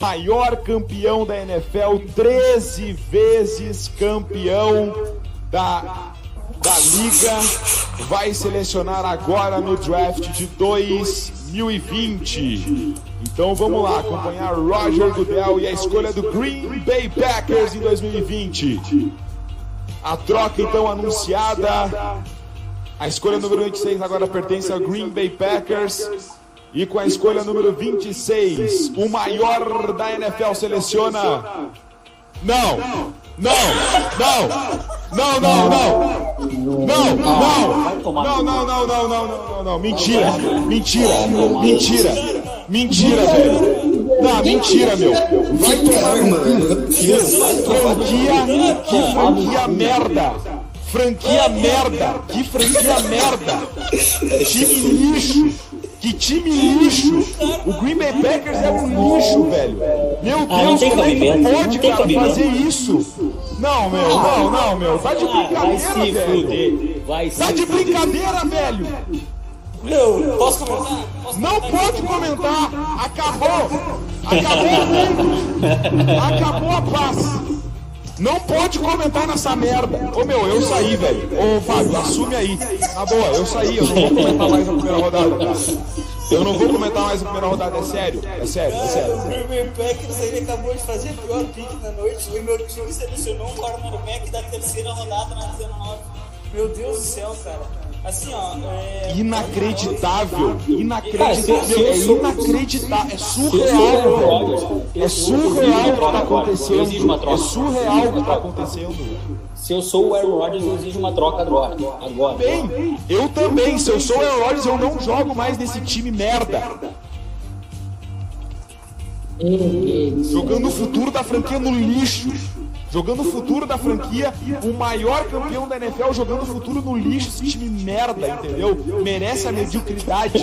maior campeão da NFL, 13 vezes campeão da, da liga, vai selecionar agora no draft de 2020. Então vamos lá acompanhar Roger Goodell e a escolha do Green Bay Packers em 2020. A troca então anunciada. A escolha número 26 agora pertence ao Green Bay Packers. E com a escolha número 26, o maior da NFL seleciona. Não! Não! Não! Não, não, não! Não, não! Não, não, não, não, não, não, não! Mentira! Mentira! Mentira! Mentira, velho! Não, mentira, meu! Vai tomar! Franquia! Que franquia merda! Franquia merda! Que franquia merda! Time lixo! Que time lixo! O Green Bay Packers é um lixo, velho! Meu Deus, como é que pode, cara, fazer isso? Não, meu, não, não, meu. Tá de brincadeira, velho! Tá de brincadeira, velho! Meu, posso comentar? Não pode comentar! Acabou! Acabou o mundo! Acabou a paz! Não pode comentar nessa merda. Ô meu, eu saí, velho. Ô Fábio, assume aí. Tá boa, eu saí, eu não vou comentar mais a primeira rodada, cara. Eu não vou comentar mais a primeira rodada, é sério. É sério, é sério. O Green Packers ele acabou de fazer a pior pick na noite e meu time selecionou um cornerback da terceira rodada na 19. Meu Deus do céu, cara. Assim, ó. É... Inacreditável, inacreditável, é inacreditável, é surreal, velho. É surreal o que tá acontecendo. É surreal o que tá acontecendo. Se eu sou o Aaron Rodgers, eu exijo uma troca agora. agora. Bem, eu também. Se eu sou o Aaron Rodgers, eu não jogo mais nesse time merda. Jogando o futuro da franquia no lixo. Jogando o futuro da franquia, o maior campeão da NFL jogando o futuro no lixo, esse time merda, entendeu? Merece a mediocridade.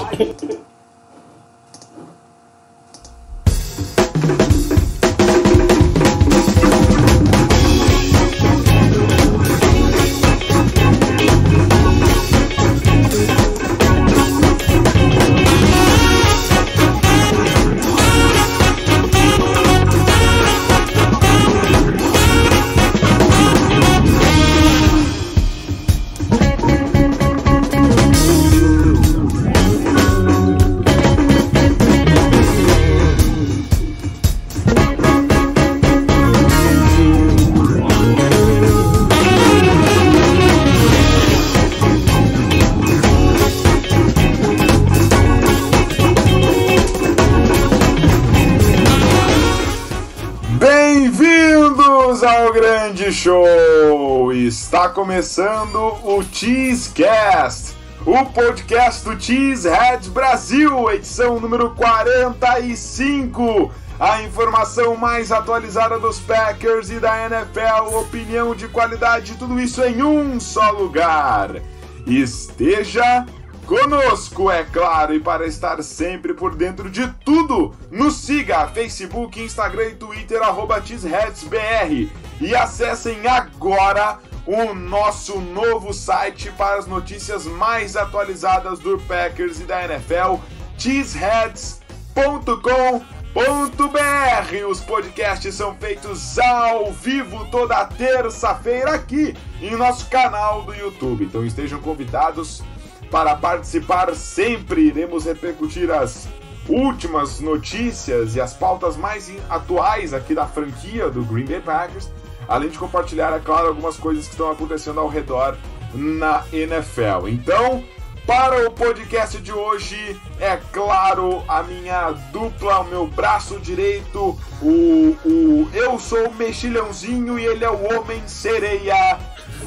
Grande show! Está começando o Cheesecast, o podcast do Cheeseheads Brasil, edição número 45. A informação mais atualizada dos Packers e da NFL, opinião de qualidade, tudo isso em um só lugar. Esteja conosco, é claro, e para estar sempre por dentro de tudo, nos siga Facebook, Instagram e Twitter, arroba TheadsBR e acessem agora o nosso novo site para as notícias mais atualizadas do Packers e da NFL, cheeseheads.com.br. Os podcasts são feitos ao vivo toda terça-feira aqui em nosso canal do YouTube. Então estejam convidados para participar sempre. Iremos repercutir as últimas notícias e as pautas mais atuais aqui da franquia do Green Bay Packers, além de compartilhar, é claro, algumas coisas que estão acontecendo ao redor na NFL. Então, para o podcast de hoje, é claro, a minha dupla, o meu braço direito, o, o eu sou o mexilhãozinho e ele é o homem sereia,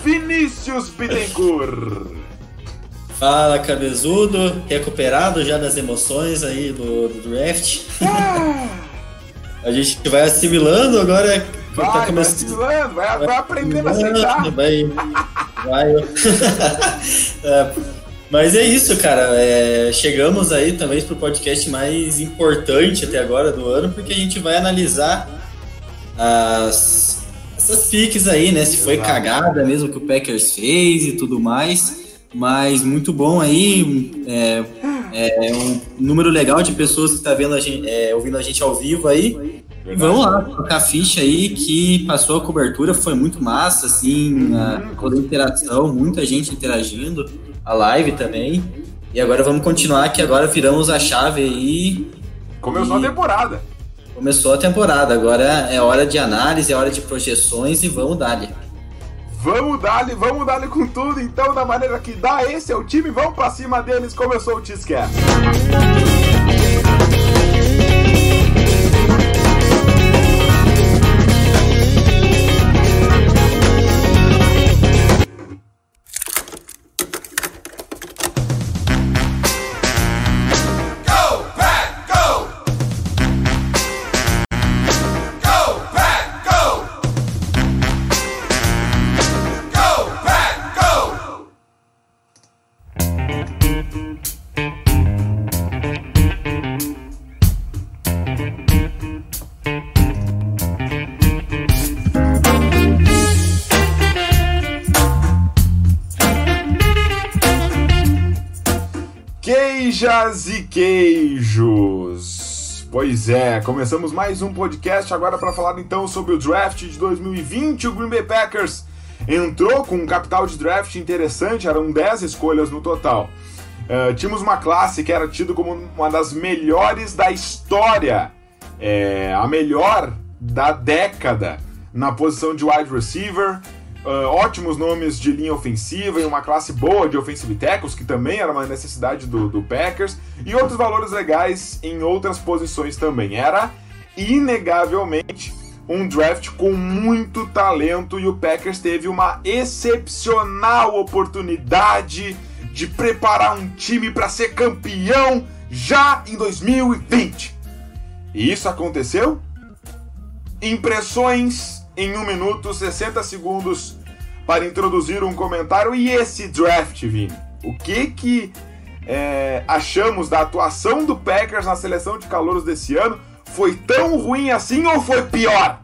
Vinícius Bittencourt. Fala, cabezudo, recuperado já das emoções aí do, do draft. a gente vai assimilando agora. Vai, tá começando... vai assimilando, vai, vai aprendendo a aceitar. Vai, vai. é, mas é isso, cara. É, chegamos aí talvez pro podcast mais importante até agora do ano, porque a gente vai analisar as, essas piques aí, né? Se foi Exato. cagada mesmo que o Packers fez e tudo mais. Mas muito bom aí. É, é um número legal de pessoas que está vendo a gente, é, ouvindo a gente ao vivo aí. Vamos lá, tocar a ficha aí que passou a cobertura, foi muito massa, assim, a, toda a interação, muita gente interagindo, a live também. E agora vamos continuar, que agora viramos a chave aí. Começou e... a temporada. Começou a temporada, agora é hora de análise, é hora de projeções e vamos dar-lhe. Vamos dar-lhe, vamos dar-lhe com tudo, então, da maneira que dá. Esse é o time, vamos pra cima deles. Começou o Tiscast. Queijos. Pois é, começamos mais um podcast agora para falar então sobre o draft de 2020. O Green Bay Packers entrou com um capital de draft interessante, eram 10 escolhas no total. Uh, tínhamos uma classe que era tida como uma das melhores da história, é, a melhor da década na posição de wide receiver. Uh, ótimos nomes de linha ofensiva e uma classe boa de offensive tackles, que também era uma necessidade do, do Packers, e outros valores legais em outras posições também. Era, inegavelmente, um draft com muito talento e o Packers teve uma excepcional oportunidade de preparar um time para ser campeão já em 2020. E isso aconteceu? Impressões em 1 minuto 60 segundos para introduzir um comentário. E esse draft, Vini? O que que é, achamos da atuação do Packers na seleção de calouros desse ano? Foi tão ruim assim ou foi pior?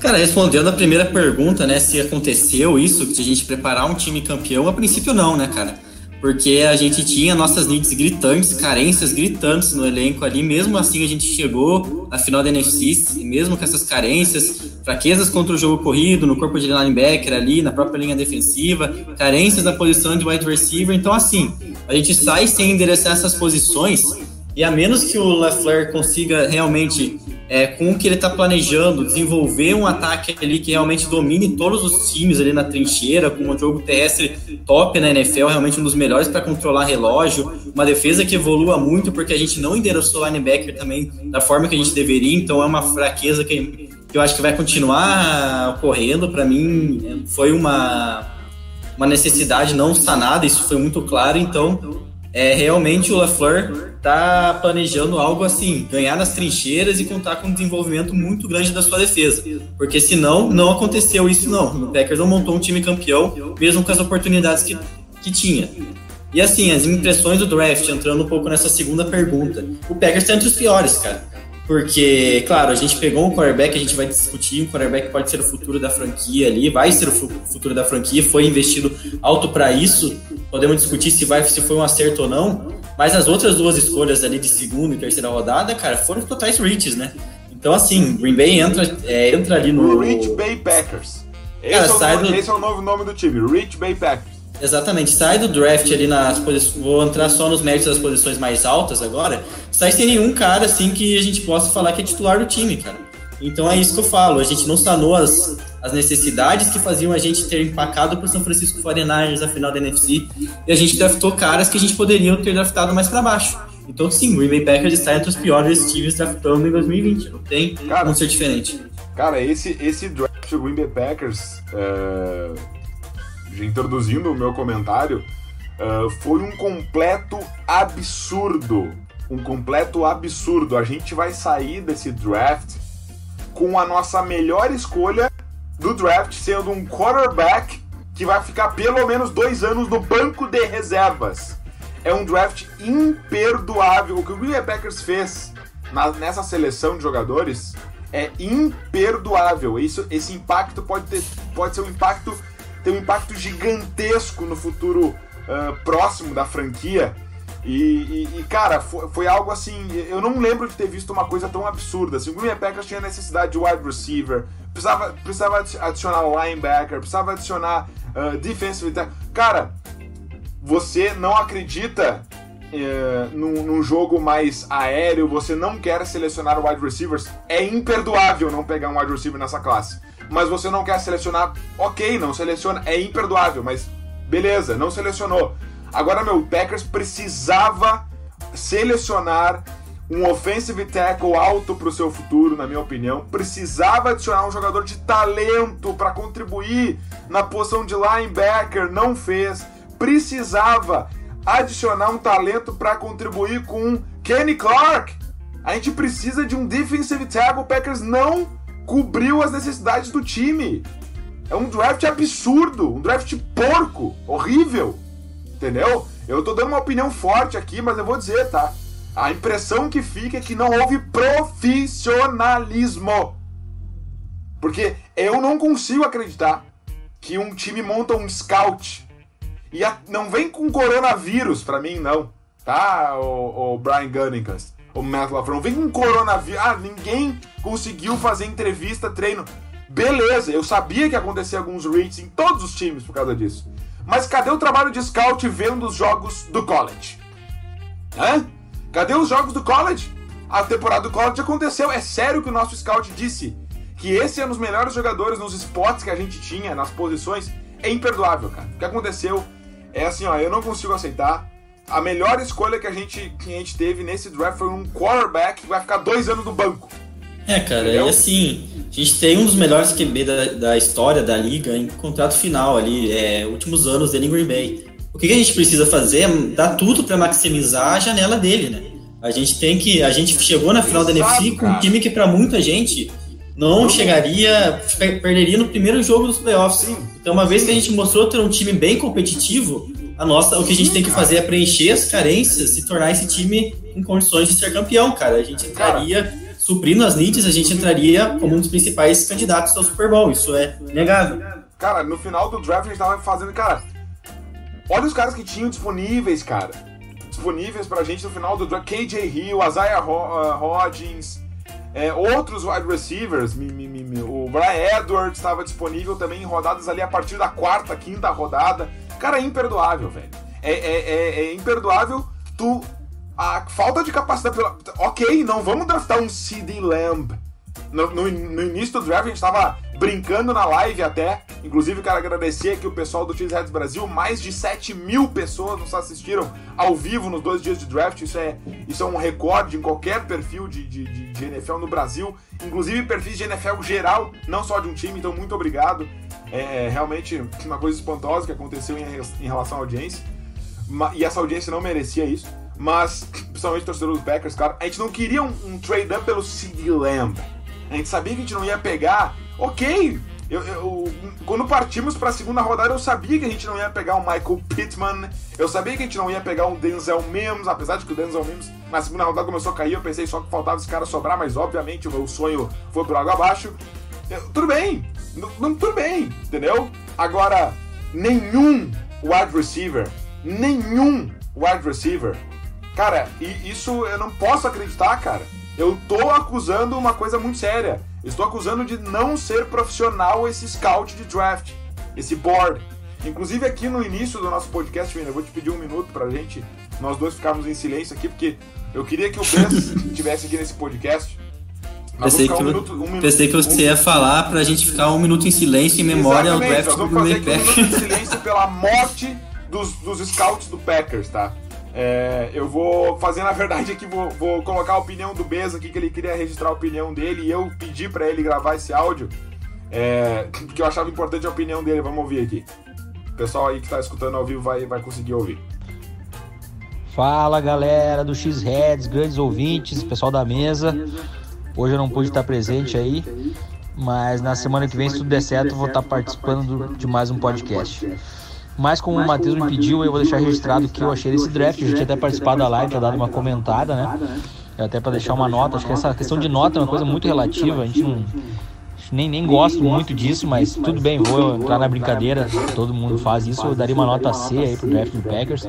Cara, respondendo a primeira pergunta, né, se aconteceu isso, de a gente preparar um time campeão, a princípio não, né, cara? Porque a gente tinha nossas needs gritantes, carências gritantes no elenco ali, mesmo assim a gente chegou à final da NFC, mesmo com essas carências, fraquezas contra o jogo corrido, no corpo de linebacker ali, na própria linha defensiva, carências na posição de wide receiver, então assim, a gente sai sem endereçar essas posições, e a menos que o LaFleur consiga realmente é, com o que ele está planejando, desenvolver um ataque ali que realmente domine todos os times ali na trincheira, com um jogo terrestre top na NFL, realmente um dos melhores para controlar relógio, uma defesa que evolua muito, porque a gente não endereçou o linebacker também da forma que a gente deveria, então é uma fraqueza que, que eu acho que vai continuar ocorrendo. Para mim, foi uma, uma necessidade não sanada, isso foi muito claro, então é, realmente o LaFleur está planejando algo assim, ganhar nas trincheiras e contar com um desenvolvimento muito grande da sua defesa. Porque senão, não aconteceu isso não. O Packers não montou um time campeão, mesmo com as oportunidades que, que tinha. E assim, as impressões do draft, entrando um pouco nessa segunda pergunta. O Packers está entre os piores, cara. Porque, claro, a gente pegou um quarterback, a gente vai discutir, um quarterback pode ser o futuro da franquia ali, vai ser o futuro da franquia, foi investido alto para isso. Podemos discutir se vai se foi um acerto ou não, mas as outras duas escolhas ali de segunda e terceira rodada, cara, foram totais reaches, né? Então, assim, Green Bay entra, é, entra ali no. O Rich Bay Packers. Esse, cara, é o, do... esse é o novo nome do time, Rich Bay Packers. Exatamente, sai do draft ali nas posições. Vou entrar só nos méritos das posições mais altas agora. Sai sem nenhum cara assim que a gente possa falar que é titular do time, cara. Então é isso que eu falo. A gente não sanou as, as necessidades que faziam a gente ter empacado para São Francisco 49ers na final da NFC. E a gente draftou caras que a gente poderia ter draftado mais para baixo. Então, sim, o Green Bay Packers está entre os piores times draftando em 2020. Não tem cara, como ser diferente. Cara, esse, esse draft do Green Bay Packers. É introduzindo o meu comentário, uh, foi um completo absurdo. Um completo absurdo. A gente vai sair desse draft com a nossa melhor escolha do draft sendo um quarterback que vai ficar pelo menos dois anos no banco de reservas. É um draft imperdoável. O que o Green Bay Packers fez na, nessa seleção de jogadores é imperdoável. Isso, esse impacto pode, ter, pode ser um impacto tem um impacto gigantesco no futuro uh, próximo da franquia. E, e, e, cara, foi, foi, algo assim. Eu não lembro de ter visto uma coisa tão absurda. Assim, o Green Bay Packers tinha necessidade de wide receiver, precisava, precisava adicionar linebacker, precisava adicionar uh, defensive tackle. Cara, você não acredita uh, num, num, jogo mais aéreo, você não quer selecionar wide receivers, é imperdoável não pegar um wide receiver nessa classe. Mas você não quer selecionar, ok, não seleciona, é imperdoável, mas beleza, não selecionou. Agora, meu, o Packers precisava selecionar um offensive tackle alto para o seu futuro, na minha opinião. Precisava adicionar um jogador de talento para contribuir na posição de linebacker, não fez. Precisava adicionar um talento para contribuir com Kenny Clark. A gente precisa de um defensive tackle. O Packers não cobriu as necessidades do time. É um draft absurdo, um draft porco, horrível. Entendeu? Eu tô dando uma opinião forte aqui, mas eu vou dizer, tá? A impressão que fica é que não houve profissionalismo. Porque eu não consigo acreditar que um time monta um scout e a, não vem com coronavírus para mim, não. Tá, o, o Brian Gunningham, o LaFleur, não vem com coronavírus. Ah, ninguém conseguiu fazer entrevista, treino. Beleza, eu sabia que ia acontecer alguns reads em todos os times por causa disso. Mas cadê o trabalho de scout vendo os jogos do college? Hã? Cadê os jogos do college? A temporada do college aconteceu. É sério que o nosso scout disse que esse é um dos melhores jogadores nos spots que a gente tinha, nas posições. É imperdoável, cara. O que aconteceu é assim, ó, eu não consigo aceitar. A melhor escolha que a gente, que a gente teve nesse draft foi um quarterback que vai ficar dois anos no banco. É, cara, Entendeu? é assim. A gente tem um dos melhores QB da, da história da liga em contrato final ali, é, últimos anos dele em Green Bay. O que, que a gente precisa fazer é dar tudo para maximizar a janela dele, né? A gente tem que. A gente chegou na final Exato, da NFC com um time que, para muita gente, não chegaria. perderia no primeiro jogo dos playoffs. Sim. Então, uma vez que a gente mostrou ter um time bem competitivo, a nossa, o que a gente tem que fazer é preencher as carências e tornar esse time em condições de ser campeão, cara. A gente entraria suprindo as needs, a gente entraria como um dos principais candidatos ao Super Bowl. Isso é negável. Cara, no final do draft a gente tava fazendo, cara. Olha os caras que tinham disponíveis, cara. Disponíveis pra gente no final do draft. KJ Hill, Isaiah uh, Hodgins, é, outros wide receivers. Mi, mi, mi, o Brian Edwards estava disponível também em rodadas ali a partir da quarta, quinta rodada. Cara, é imperdoável, velho. É, é, é, é imperdoável tu a falta de capacidade. Pela... Ok, não vamos draftar um CD Lamb. No, no, no, início do draft a gente tava brincando na live até. Inclusive, quero agradecer aqui o pessoal do Cheeseheads Brasil. Mais de 7 mil pessoas nos assistiram ao vivo nos dois dias de draft. Isso é, isso é um recorde em qualquer perfil de, de, de, de NFL no Brasil. Inclusive perfis de NFL geral, não só de um time. Então, muito obrigado. É, é realmente uma coisa espantosa que aconteceu em, em relação à audiência. E essa audiência não merecia isso. Mas, principalmente o torcedor dos Packers, cara, a gente não queria um, um trade up pelo CD Lamb. A gente sabia que a gente não ia pegar. Ok, eu, eu, quando partimos para a segunda rodada, eu sabia que a gente não ia pegar um Michael Pittman, eu sabia que a gente não ia pegar um Denzel Mims, apesar de que o Denzel Mims na segunda rodada começou a cair, eu pensei só que faltava esse cara sobrar, mas obviamente o meu sonho foi por água abaixo. Eu, tudo bem, não, tudo bem, entendeu? Agora, nenhum wide receiver, nenhum wide receiver Cara, e isso eu não posso acreditar, cara. Eu tô acusando uma coisa muito séria. Estou acusando de não ser profissional esse scout de draft, esse board. Inclusive aqui no início do nosso podcast, eu vou te pedir um minuto pra gente, nós dois ficarmos em silêncio aqui, porque eu queria que o Ben estivesse aqui nesse podcast. Pensei que, um minuto, um minuto, pensei que você um... ia falar pra gente ficar um minuto em silêncio em memória ao draft do Green Bay Packers. Um minuto em silêncio pela morte dos, dos scouts do Packers, tá? É, eu vou fazer, na verdade, aqui, vou, vou colocar a opinião do Beza aqui, que ele queria registrar a opinião dele, e eu pedi para ele gravar esse áudio, é, porque eu achava importante a opinião dele. Vamos ouvir aqui. O pessoal aí que está escutando ao vivo vai, vai conseguir ouvir. Fala galera do X-Heads, grandes ouvintes, pessoal da mesa. Hoje eu não pude estar presente aí, mas na semana que vem, se tudo der certo, eu vou estar participando de mais um podcast. Mas como o Matheus me pediu, eu vou deixar registrado o que eu achei desse draft. A gente até participado da live, tinha dado uma comentada, né? Até para deixar uma nota. Acho que essa questão de nota é uma coisa muito relativa. A gente não, nem, nem gosto muito disso, mas tudo bem, vou entrar na brincadeira. Todo mundo faz isso. Eu daria uma nota C aí pro draft do Packers.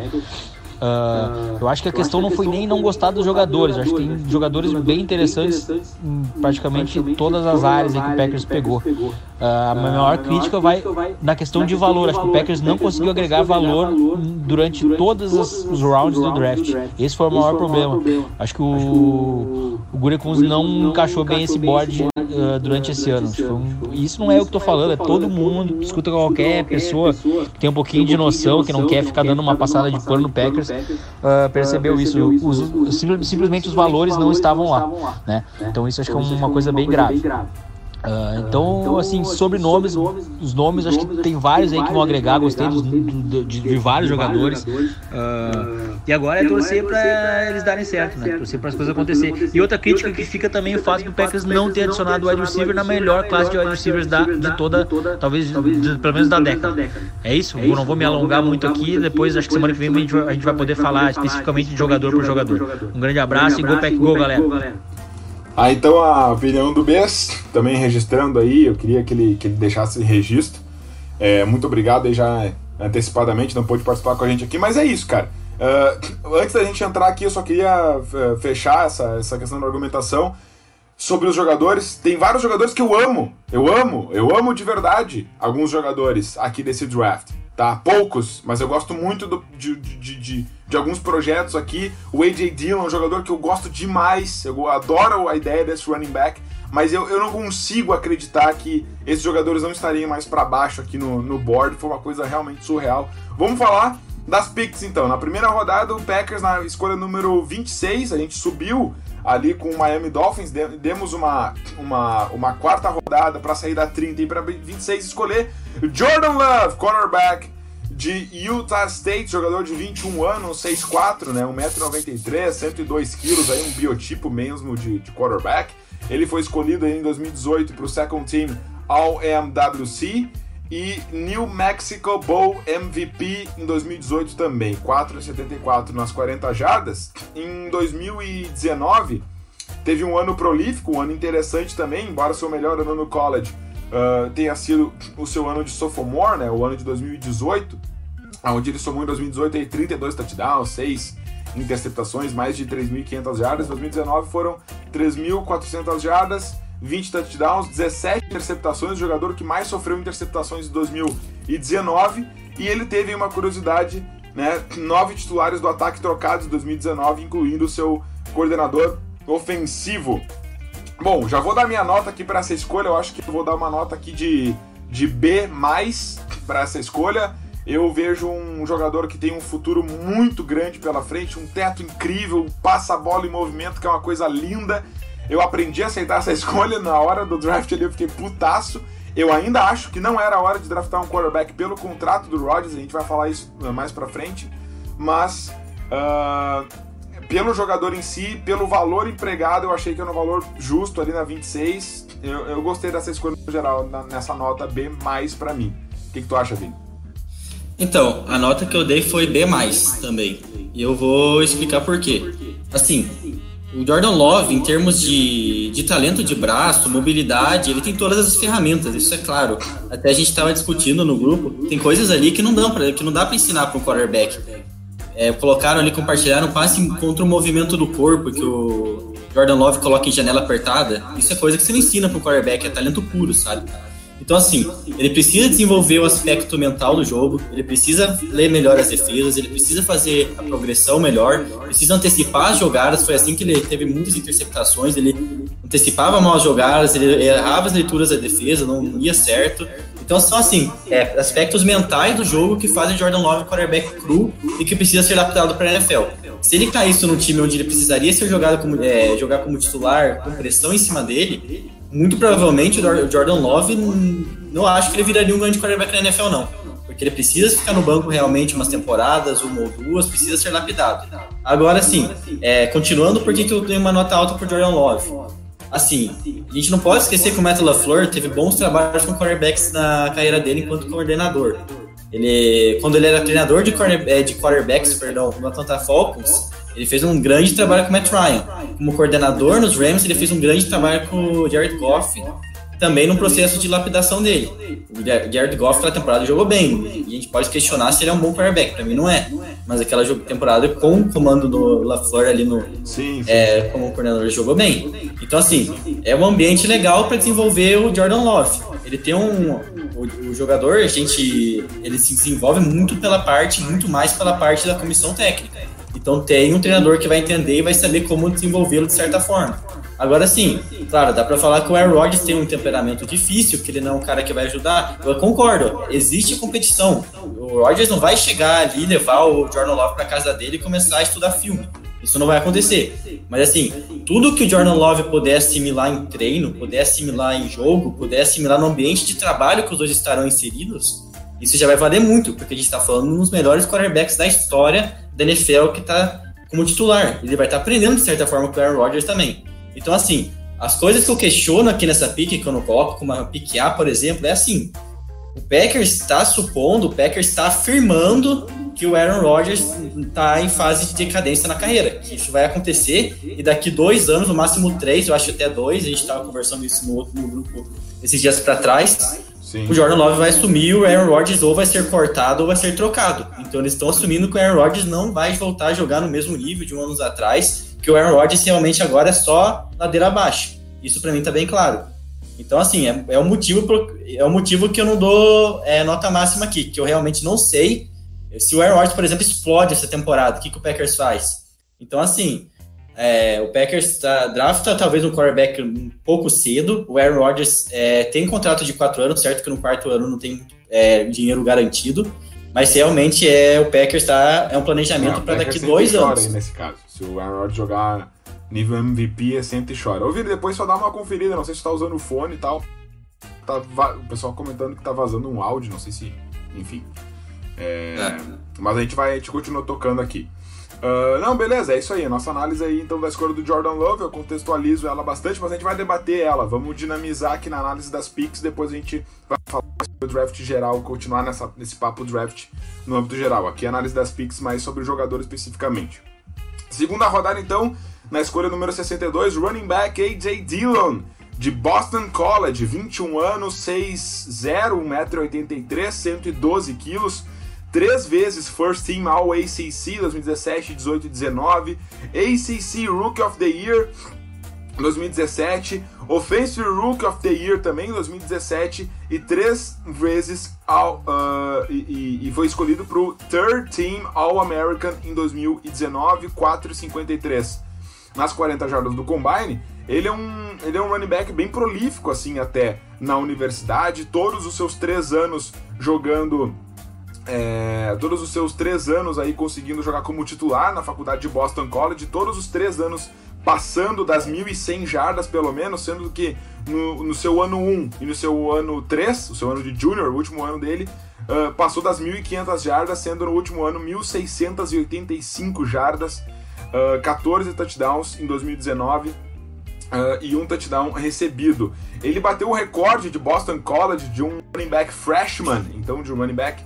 Uh, eu acho que a questão não foi nem não gostar dos jogadores. Eu acho que tem jogadores bem interessantes em praticamente todas as áreas que o Packers pegou. Uh, a maior crítica vai na questão de valor. Acho que o Packers não conseguiu agregar valor durante todos os rounds do draft. Esse foi o maior problema. Acho que o, o Gurekunz não encaixou bem esse board uh, durante esse ano. Isso não é o que estou falando, é todo mundo, escuta qualquer pessoa que tem um pouquinho de noção, que não quer ficar dando uma passada de pano no Packers, uh, percebeu isso. Os, simplesmente os valores não estavam lá. Né? Então isso acho que é uma coisa bem grave. Uh, então, assim, sobre nomes, os nomes, acho que tem vários aí que vão agregar, gostei dos, do, de, de, vários jogadores. Uh, e agora é torcer para eles darem certo, né? Torcer para as coisas acontecerem. E outra crítica que fica também o fato do Packers não ter adicionado o wide receiver na melhor classe de wide receivers da, de toda, talvez, pelo menos da década. É isso? Eu não vou me alongar muito aqui, depois acho que semana que vem a gente vai, a gente vai poder falar especificamente de jogador por jogador. Um grande abraço e Go Pack Go, galera. Ah, então a opinião do Bess, também registrando aí, eu queria que ele, que ele deixasse registro. É, muito obrigado aí já antecipadamente, não pôde participar com a gente aqui, mas é isso, cara. Uh, antes da gente entrar aqui, eu só queria uh, fechar essa, essa questão da argumentação sobre os jogadores. Tem vários jogadores que eu amo, eu amo, eu amo de verdade alguns jogadores aqui desse draft tá? Poucos, mas eu gosto muito do, de, de, de, de, alguns projetos aqui. O AJ Dillon é um jogador que eu gosto demais, eu adoro a ideia desse running back, mas eu, eu não consigo acreditar que esses jogadores não estariam mais para baixo aqui no, no board, foi uma coisa realmente surreal. Vamos falar das picks então. Na primeira rodada, o Packers na escolha número 26, a gente subiu ali com o Miami Dolphins, demos uma, uma, uma quarta rodada para sair da 30 e para 26 escolher Jordan Love, cornerback de Utah State, jogador de 21 anos, 6'4", né, 1,93m, 102 kg, aí um biotipo mesmo de, de quarterback. Ele foi escolhido em 2018 para o second team All-MWC e New Mexico Bowl MVP em 2018 também, 4,74 nas 40 jardas. Em 2019 teve um ano prolífico, um ano interessante também, embora seu melhor ano no college uh, tenha sido o seu ano de sophomore, né, o ano de 2018, onde ele somou em 2018 aí 32 touchdowns, 6 interceptações, mais de 3.500 jardas. Em 2019 foram 3.400 jardas 20 touchdowns, 17 interceptações, o jogador que mais sofreu interceptações em 2019. E ele teve uma curiosidade, né? Nove titulares do ataque trocados em 2019, incluindo o seu coordenador ofensivo. Bom, já vou dar minha nota aqui para essa escolha. Eu acho que eu vou dar uma nota aqui de, de B para essa escolha. Eu vejo um jogador que tem um futuro muito grande pela frente, um teto incrível, passa a bola em movimento, que é uma coisa linda eu aprendi a aceitar essa escolha na hora do draft ali, eu fiquei putaço. Eu ainda acho que não era a hora de draftar um quarterback pelo contrato do Rodgers, a gente vai falar isso mais pra frente, mas uh, pelo jogador em si, pelo valor empregado, eu achei que era um valor justo ali na 26. Eu, eu gostei dessa escolha no geral, na, nessa nota B mais para mim. O que, que tu acha, Vini? Então, a nota que eu dei foi B também. E eu vou explicar por quê. Assim, o Jordan Love, em termos de, de talento de braço, mobilidade, ele tem todas as ferramentas, isso é claro. Até a gente estava discutindo no grupo, tem coisas ali que não dá para que não dá para ensinar para um quarterback. É, colocaram ali, compartilharam passe contra o movimento do corpo que o Jordan Love coloca em janela apertada. Isso é coisa que você não ensina para um quarterback, é talento puro, sabe? Então, assim, ele precisa desenvolver o aspecto mental do jogo, ele precisa ler melhor as defesas, ele precisa fazer a progressão melhor, precisa antecipar as jogadas. Foi assim que ele teve muitas interceptações, ele antecipava mal as jogadas, ele errava as leituras da defesa, não ia certo. Então são assim, é, aspectos mentais do jogo que fazem Jordan Love quarterback cru e que precisa ser adaptado para a NFL. Se ele caísse num time onde ele precisaria ser jogado como, é, jogar como titular, com pressão em cima dele, muito provavelmente o Jordan Love não acho que ele viraria um grande quarterback na NFL, não. Porque ele precisa ficar no banco realmente umas temporadas, uma ou duas, precisa ser lapidado. Agora sim, é, continuando, por que eu tenho uma nota alta pro Jordan Love? Assim, a gente não pode esquecer que o Matt LaFleur teve bons trabalhos com quarterbacks na carreira dele enquanto coordenador. Ele, quando ele era treinador de, é, de quarterbacks, perdão, no Atlanta Falcons, ele fez um grande trabalho com o Matt Ryan. Como coordenador nos Rams, ele fez um grande trabalho com o Jared Goff. também no processo de lapidação dele. O Jared Goff na temporada jogou bem, e a gente pode questionar se ele é um bom quarterback, para mim não é. Mas aquela temporada com o comando do LaFleur ali no sim, sim. É, como coordenador jogou bem. Então assim, é um ambiente legal para desenvolver o Jordan Love. Ele tem um o, o, jogador, a gente ele se desenvolve muito pela parte, muito mais pela parte da comissão técnica. Então tem um treinador que vai entender e vai saber como desenvolvê-lo de certa forma. Agora sim, claro, dá para falar que o Aaron Rodgers tem um temperamento difícil, que ele não é um cara que vai ajudar. Eu concordo, existe competição. O Rodgers não vai chegar ali, levar o Jordan Love para casa dele e começar a estudar filme. Isso não vai acontecer. Mas assim, tudo que o Jordan Love puder assimilar em treino, puder assimilar em jogo, puder assimilar no ambiente de trabalho que os dois estarão inseridos, isso já vai valer muito, porque a gente está falando dos melhores quarterbacks da história da NFL que está como titular. Ele vai estar tá aprendendo de certa forma com o Aaron Rodgers também. Então, assim, as coisas que eu questiono aqui nessa pique, que eu não coloco, como a pique A, por exemplo, é assim: o Packers está supondo, o Packers está afirmando que o Aaron Rodgers está em fase de decadência na carreira, que isso vai acontecer e daqui dois anos, no máximo três, eu acho até dois, a gente estava conversando isso no outro no grupo esses dias para trás. Sim. O Jordan Love vai assumir, o Aaron Rodgers ou vai ser cortado ou vai ser trocado. Então eles estão assumindo que o Aaron Rodgers não vai voltar a jogar no mesmo nível de um anos atrás que o Aaron Rodgers realmente agora é só ladeira abaixo. Isso para mim tá bem claro. Então, assim, é, é, o motivo pro, é o motivo que eu não dou é, nota máxima aqui, que eu realmente não sei se o Aaron Rodgers, por exemplo, explode essa temporada, o que, que o Packers faz? Então, assim, é, o Packers tá, drafta talvez um quarterback um pouco cedo, o Aaron Rodgers é, tem contrato de quatro anos, certo que no quarto ano não tem é, dinheiro garantido, mas realmente é o Packers tá, é um planejamento para daqui dois anos. Aí nesse caso. Se o Aaron Rodgers jogar nível MVP, é sempre chora. Ô, Vini, depois só dá uma conferida, não sei se tá usando o fone e tal. Tá, o pessoal comentando que tá vazando um áudio, não sei se. Enfim. É, é. Mas a gente vai, a gente continua tocando aqui. Uh, não, beleza, é isso aí. A nossa análise aí, então, da escolha do Jordan Love, eu contextualizo ela bastante, mas a gente vai debater ela. Vamos dinamizar aqui na análise das picks, depois a gente vai falar sobre o draft geral, continuar nessa, nesse papo draft no âmbito geral. Aqui a análise das picks mais sobre o jogador especificamente. Segunda rodada, então, na escolha número 62, running back A.J. Dillon, de Boston College, 21 anos, 6'0", 1,83m, 112 quilos três vezes First Team All ACC 2017, 18 e 19, ACC Rookie of the Year 2017, Offensive Rookie of the Year também em 2017 e três vezes uh, e, e, foi escolhido para o Third Team All American em 2019, 4,53 nas 40 jardas do Combine. Ele é, um, ele é um running back bem prolífico assim até na universidade, todos os seus três anos jogando é, todos os seus três anos aí conseguindo jogar como titular na faculdade de Boston College, todos os três anos passando das 1.100 jardas pelo menos, sendo que no, no, seu ano 1 e no seu ano 3, o seu ano de junior, o último ano dele, uh, passou das 1.500 jardas, sendo no último ano 1.685 jardas, uh, 14 touchdowns em 2019. Uh, e um touchdown recebido. Ele bateu o recorde de Boston College de um running back freshman, então de um running back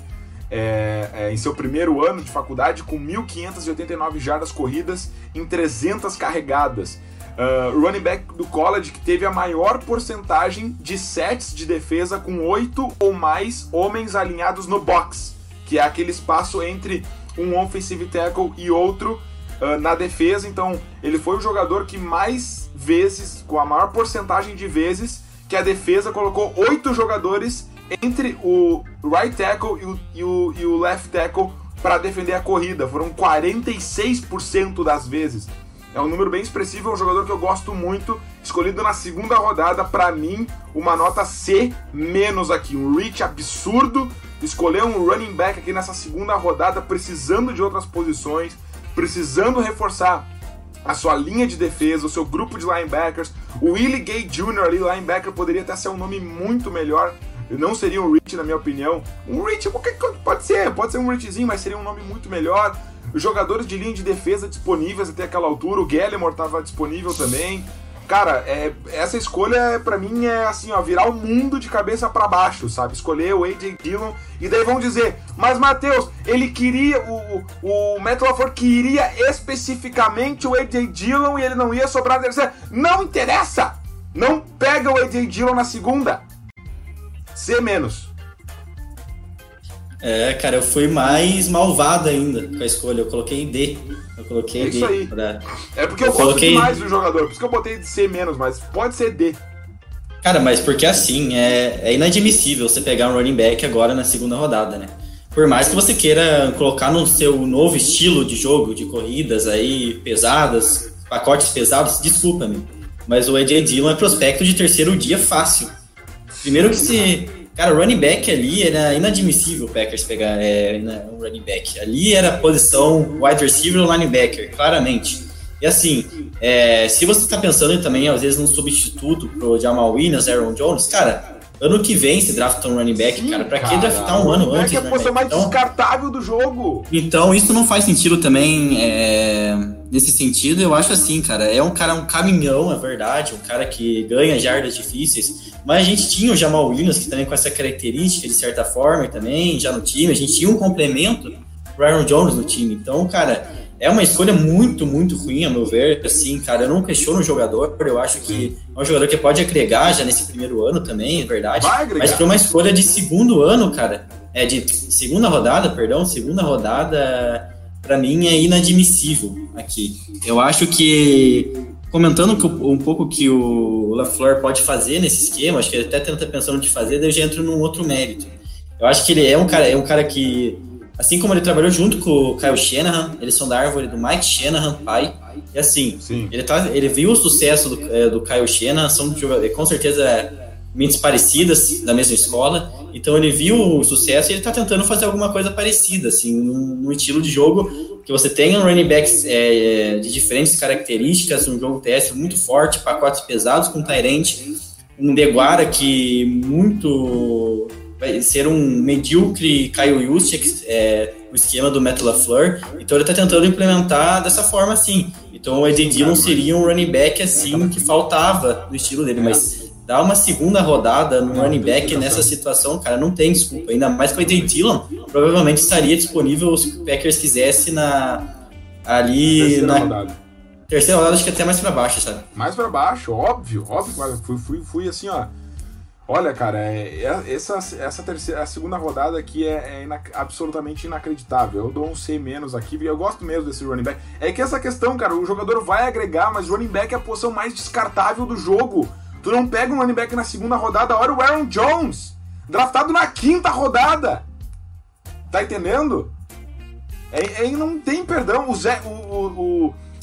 é, é, em seu primeiro ano de faculdade com 1.589 jardas corridas em 300 carregadas. Uh, running back do college que teve a maior porcentagem de sets de defesa com oito ou mais homens alinhados no box, que é aquele espaço entre um offensive tackle e outro uh, na defesa. Então, ele foi o jogador que mais vezes, com a maior porcentagem de vezes, que a defesa colocou oito jogadores entre o right tackle e o, e o, e o left tackle para defender a corrida. Foram 46% das vezes. É um número bem expressivo, é um jogador que eu gosto muito, escolhido na segunda rodada, para mim, uma nota C menos aqui, um reach absurdo. Escolher um running back aqui nessa segunda rodada, precisando de outras posições, precisando reforçar a sua linha de defesa, o seu grupo de linebackers. O Willie Gay Jr. ali, linebacker, poderia até ser um nome muito melhor, não seria um Rich, na minha opinião. Um Rich pode ser, pode ser um Richzinho, mas seria um nome muito melhor. Jogadores de linha de defesa disponíveis até aquela altura, o Gallimore estava disponível também. Cara, é, essa escolha para mim é assim, ó, virar o mundo de cabeça para baixo, sabe? Escolher o AJ Dillon e daí vão dizer, mas Matheus, ele queria, o, o Matt LaFleur queria especificamente o AJ Dillon e ele não ia sobrar terceira. Não interessa! Não pega o AJ Dillon na segunda. C menos. É, cara, eu fui mais malvado ainda com a escolha. Eu coloquei D. Eu coloquei É D. isso aí. pra- É porque eu, Eu coloquei- demais do jogador, por isso que eu botei de C menos, mas pode ser D. Cara, mas porque assim, é, é inadmissível você pegar um running back agora na segunda rodada, né? Por mais que você queira colocar no seu novo estilo de jogo, de corridas aí pesadas, pacotes pesados, desculpa-me. Mas o AJ Dillon é prospecto de terceiro dia fácil. Primeiro que se. Cara, o running back ali era inadmissível o Packers pegar é, na- um running back. Ali era a posição wide receiver ou linebacker, claramente. E assim, é, se você tá pensando em também, às vezes, num substituto pro Jamal Williams, Aaron Jones, cara, ano que vem se drafta um running back, cara, pra que draftar um ano é antes? é a posição mais? Então, descartável do jogo? então, isso não faz sentido também é, nesse sentido. Eu acho assim, cara. É um cara, um caminhão, é verdade. Um cara que ganha jardas difíceis. Mas a gente tinha o Jamal Williams, que também com essa característica, de certa forma, também já no time. A gente tinha um complemento pro Aaron Jones no time. Então, cara, é uma escolha muito, muito ruim, a meu ver. Assim, cara, eu não questiono o jogador. Eu acho que é um jogador que pode agregar já nesse primeiro ano também, é verdade. Mas para uma escolha de segundo ano, cara, é de segunda rodada, perdão, segunda rodada, para mim é inadmissível aqui. Eu acho que comentando um pouco que o LaFleur pode fazer nesse esquema, acho que ele até tenta pensando de fazer, daí eu já entro num outro mérito. Eu acho que ele é um cara, é um cara que assim como ele trabalhou junto com o Kyle Shanahan, eles são da árvore do Mike Shanahan, pai. E assim, Sim. ele, tá, ele viu o sucesso do, é, do Kyle Shanahan, são jogadores, com certeza é, mentes parecidas, da mesma escola. Então ele viu o sucesso e ele tá tentando fazer alguma coisa parecida, assim, num, num estilo de jogo que você tenha um running backs é, de diferentes características, um jogo terrestre muito forte, pacotes pesados com Tyrant, um Deguara que muito vai ser um medíocre Kyle Juszczyk, é, o esquema do Matt LaFleur. Então ele está tentando implementar dessa forma assim. Então o AJ Dillon seria um running back assim que faltava no estilo dele, mas dar uma segunda rodada no running back nessa situação, cara, não tem desculpa. Ainda mais que o AJ Dillon provavelmente estaria disponível se o Packers quisesse na ali Terceira na rodada. terceira rodada, acho que até mais para baixo, sabe? Mais pra baixo, óbvio, óbvio. Fui, fui, fui assim, ó. Olha, cara, é, é- essa, essa terceira, a segunda rodada aqui é, é ina- absolutamente inacreditável. Eu dou um C menos aqui, eu gosto mesmo desse running back. É que essa questão, cara, o jogador vai agregar, mas running back é a posição mais descartável do jogo. Tu não pega um running back na segunda rodada, olha o Aaron Jones, draftado na quinta rodada. Tá entendendo? É, é- não tem perdão. O, Zé, o, o,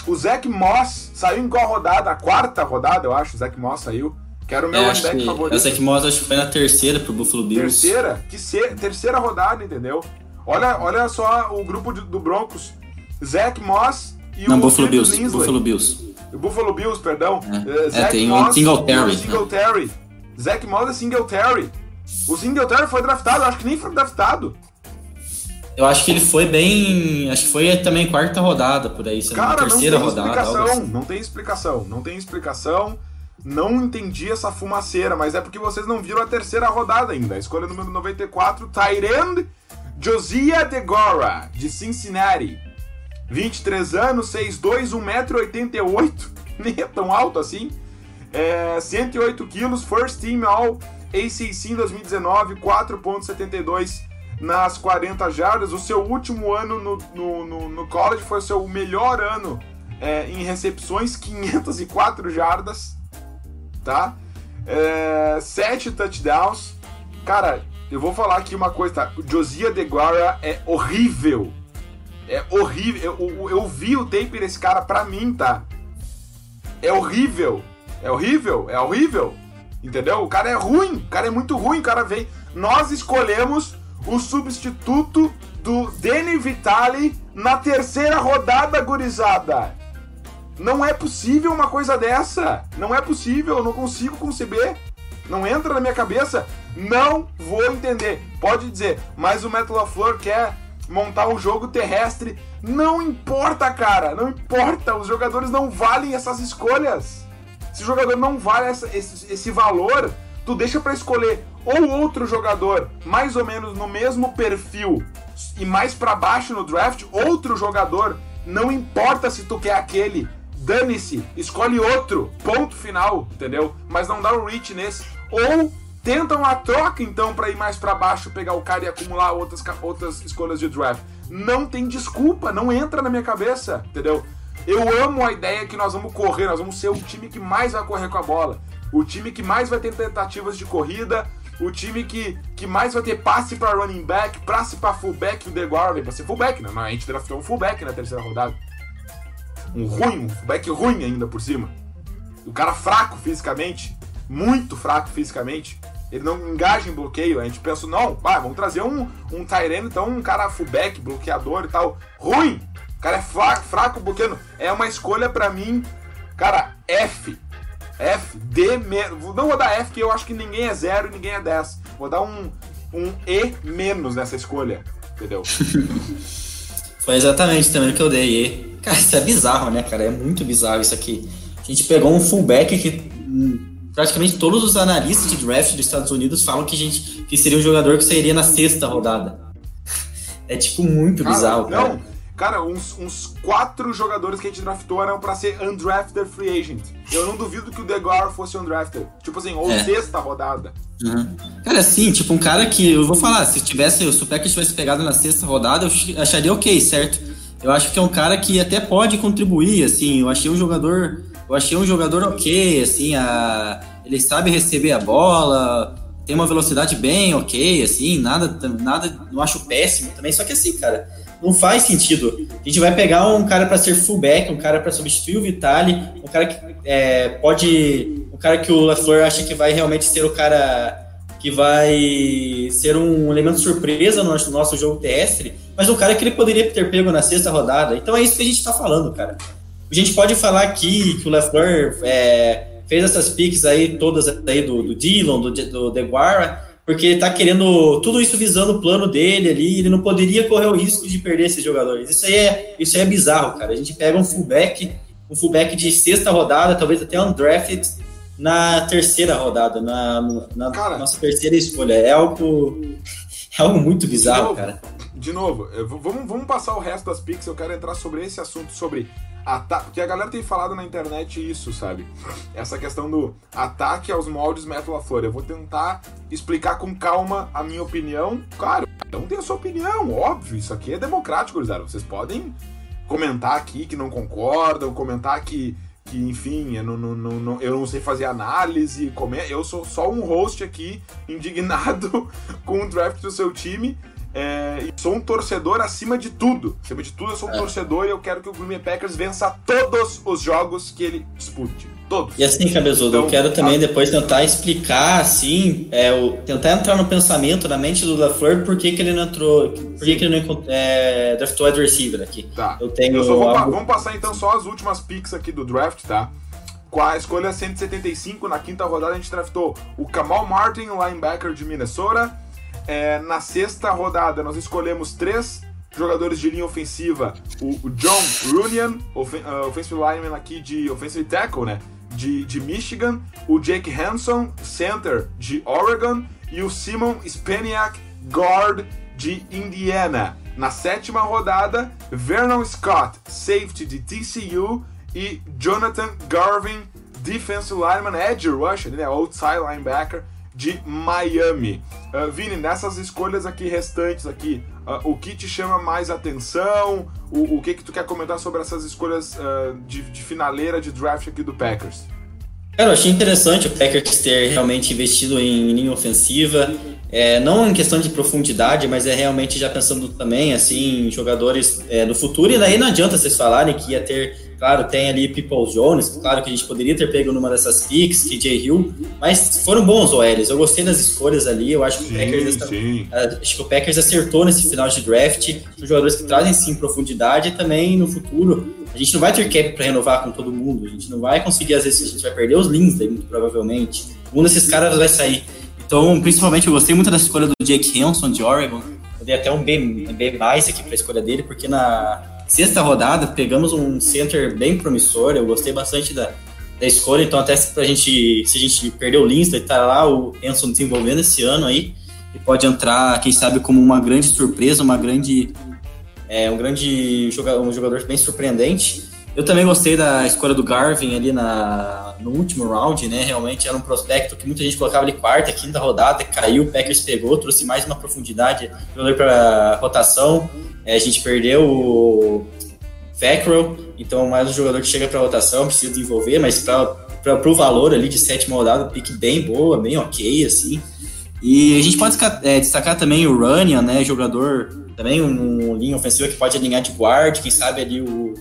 o, o Zach Moss saiu em qual rodada? A quarta rodada, eu acho. O Zach Moss saiu. Que era o meu É, running back que, favorito. essa aqui mostra, acho que foi na terceira pro Buffalo Bills. Terceira? Que se, terceira rodada, entendeu? Olha, olha só o grupo de- do Broncos. Zach Moss e Não, o Buffalo Bills. Buffalo Bills. O Buffalo Bills, perdão. É. Zach É, tem o Moss Singletary, e o Singletary. Zach Moss e Singletary. O Singletary foi draftado, acho que nem foi draftado. Eu acho que ele foi bem. Acho que foi também quarta rodada por aí, se não Cara, não tem terceira rodada. explicação. assim. Não tem explicação. Não tem explicação. Não entendi essa fumaceira, mas é porque vocês não viram a terceira rodada ainda. A escolha número 94, Tyrand Josiah DeGora, de Cincinnati. 23 anos, 6'2", 1,88m. Nem é tão alto assim. É, 108 quilos, first team all ACC em 2019, 4.72 nas 40 jardas. O seu último ano no, no, no, no college foi o seu melhor ano é, em recepções, 504 jardas, tá? É, 7 touchdowns. Cara, eu vou falar aqui uma coisa, tá? O Josiah DeGuara é horrível. É horrível. Eu, eu, eu vi o tape desse cara pra mim, tá? É horrível. É horrível, é horrível. Entendeu? O cara é ruim, o cara é muito ruim, o cara vem. Nós escolhemos o substituto do Danny Vitale na terceira rodada, gurizada. Não é possível uma coisa dessa. Não é possível, eu não consigo conceber. Não entra na minha cabeça. Não vou entender. Pode dizer, mas o Matt LaFleur quer montar um jogo terrestre. Não importa, cara. Não importa. Os jogadores não valem essas escolhas. Se o jogador não vale essa- esse, esse valor, tu deixa pra escolher ou outro jogador mais ou menos no mesmo perfil e mais pra baixo no draft, outro jogador. Não importa se tu quer aquele dane-se, escolhe outro, ponto final, entendeu? Mas não dá um reach nesse. Ou tentam a troca então para ir mais para baixo, pegar o cara e acumular outras, outras escolhas de draft. Não tem desculpa, não entra na minha cabeça, entendeu? Eu amo a ideia que nós vamos correr, nós vamos ser o time que mais vai correr com a bola, o time que mais vai ter tentativas de corrida, o time que, que mais vai ter passe para running back, passe para fullback, o DeGuara vem para ser fullback, né? A gente draftou um fullback na terceira rodada. Um ruim, um fullback ruim ainda por cima. O cara fraco fisicamente, muito fraco fisicamente. Ele não engaja em bloqueio. A gente pensa, não, vai, vamos trazer um, um Tyrene, então um cara fullback, bloqueador e tal. Ruim! O cara é fraco, fraco bloqueando. É uma escolha para mim, cara, F. F, D, menos. Não vou dar F, porque eu acho que ninguém é zero e ninguém é 10. Vou dar um, um E menos nessa escolha. Entendeu? Foi exatamente também o que eu dei. E, cara, isso é bizarro, né, cara? É muito bizarro isso aqui. A gente pegou um fullback que hum, praticamente todos os analistas de draft dos Estados Unidos falam que, a gente, que seria um jogador que sairia na sexta rodada. É tipo muito cara, bizarro, cara. Não, Cara, uns, uns quatro jogadores que a gente draftou eram pra ser undrafted free agent. Eu não duvido que o DeGar fosse undrafted. Tipo assim, ou é. sexta rodada. Uhum. Cara, assim, tipo, um cara que, eu vou falar, se tivesse, o Super tivesse pegado na sexta rodada, eu acharia ok, certo? Eu acho que é um cara que até pode contribuir, assim, eu achei um jogador, eu achei um jogador ok, assim, a, ele sabe receber a bola, tem uma velocidade bem ok, assim, nada, nada, não acho péssimo também, só que assim, cara, não faz sentido. A gente vai pegar um cara para ser fullback, um cara para substituir o Vitali, um cara que é, pode. Um cara que o LaFleur acha que vai realmente ser o cara que vai ser um elemento surpresa no nosso, no nosso jogo terrestre, mas um cara que ele poderia ter pego na sexta rodada. Então é isso que a gente está falando, cara. A gente pode falar aqui que o LaFleur é, fez essas piques aí, todas aí do, do Dillon, do, do DeGuara, porque ele tá querendo tudo isso visando o plano dele ali, ele não poderia correr o risco de perder esses jogadores. Isso aí é, isso aí é bizarro, cara. A gente pega um fullback, um fullback de sexta rodada, talvez até um draft na terceira rodada, na, na cara, nossa terceira escolha. É algo, é algo muito bizarro, de novo, cara. De novo, vamos, vamos passar o resto das picks. Eu quero entrar sobre esse assunto, sobre ataque. Porque a galera tem falado na internet isso, sabe? Essa questão do ataque aos moldes Metal LaFleur. Eu vou tentar explicar com calma a minha opinião. Claro, não tem a sua opinião, óbvio. Isso aqui é democrático, gurizada. Vocês podem comentar aqui que não concordam, comentar que, que enfim, eu não, não, não, eu não sei fazer análise. Eu sou só um host aqui, indignado com o draft do seu time. É, e sou um torcedor acima de tudo. Acima de tudo, eu sou um é. torcedor e eu quero que o Green Bay Packers vença todos os jogos que ele dispute. Todos. E assim, Cabezudo, então, eu quero também a... depois tentar explicar, assim, é, o, tentar entrar no pensamento, na mente do LaFleur, por que, que ele não entrou, por que, que ele não é, draftou wide receiver aqui. Tá. Eu tenho. Eu vou, algo... Vamos passar então só as últimas picks aqui do draft, tá? Com a escolha 175, na quinta rodada, a gente draftou o Kamal Martin, linebacker de Minnesota. É, na sexta rodada, nós escolhemos três jogadores de linha ofensiva. O, o John Runyan, ofen uh, offensive lineman aqui de offensive tackle, né? De, de Michigan. O Jake Hanson, center de Oregon. E o Simon Spaniak, guard de Indiana. Na sétima rodada, Vernon Scott, safety de TCU. E Jonathan Garvin, defensive lineman, edge rusher, né? outside linebacker de Miami. Uh, Vini, nessas escolhas aqui restantes aqui, uh, o que te chama mais atenção? O, o que que tu quer comentar sobre essas escolhas uh, de, de, finaleira de draft aqui do Packers? Cara, eu achei interessante o Packers ter realmente investido em linha ofensiva, é, não em questão de profundidade, mas é realmente já pensando também assim em jogadores é, do futuro. E daí não adianta vocês falarem que ia ter Claro, tem ali People Jones, claro que a gente poderia ter pego numa dessas picks, KJ Hill, mas foram bons OLs. Eu gostei das escolhas ali, eu acho que, sim, o, Packers, uh, acho que o Packers acertou nesse final de draft. São jogadores que trazem sim profundidade e também no futuro. A gente não vai ter cap para renovar com todo mundo, a gente não vai conseguir, às vezes, a gente vai perder os Lindsay, muito provavelmente. Um desses caras vai sair. Então, principalmente, eu gostei muito da escolha do Jake Hanson de Oregon. Eu dei até um B, B mais aqui para a escolha dele, porque na sexta rodada, pegamos um center bem promissor, eu gostei bastante da, da escolha, então até se a gente, se a gente perder o Lindsay, tá lá o Enson desenvolvendo esse ano aí, e pode entrar, quem sabe, como uma grande surpresa, uma grande, é, um grande jogador, um jogador bem surpreendente. Eu também gostei da escolha do Garvin ali na, no último round, né? Realmente era um prospecto que muita gente colocava ali quarta, quinta rodada, caiu, o Packers pegou, trouxe mais uma profundidade para rotação. É, a gente perdeu o Fackrell, então mais um jogador que chega para rotação, precisa desenvolver, mas para o valor ali de sétima rodada, pique bem boa, bem ok, assim. E a gente pode é, destacar também o Runyan, né? Jogador também, um, um linha ofensiva que pode alinhar de guard, quem sabe ali o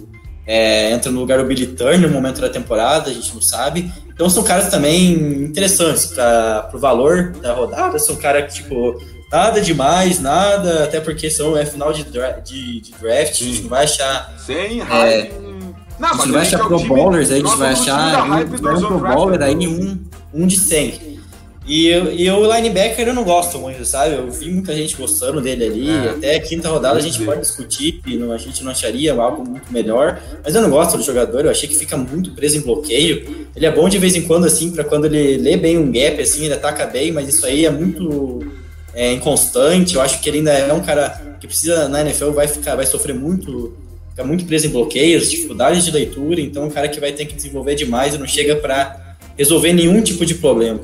é, entra no lugar do Billy Turner no momento da temporada, a gente não sabe. Então são caras também interessantes para o valor da rodada, são caras que, tipo, nada demais, nada, até porque são, é final de, dra de, de draft, Sim. a gente não vai achar. Sem é, não, a gente vai achar Pro Bowlers, aí a gente vai achar um, um Pro Bowler aí um, um de 100. E, e o linebacker eu não gosto muito, sabe? Eu vi muita gente gostando dele ali. É. Até a quinta rodada a gente pode discutir, não, a gente não acharia algo muito melhor. Mas eu não gosto do jogador, eu achei que fica muito preso em bloqueio. Ele é bom de vez em quando, assim, para quando ele lê bem um gap, assim, ele ataca bem, mas isso aí é muito é, inconstante. Eu acho que ele ainda é um cara que precisa, na NFL, vai, ficar, vai sofrer muito fica muito preso em bloqueios, dificuldades de leitura, então é um cara que vai ter que desenvolver demais e não chega para resolver nenhum tipo de problema.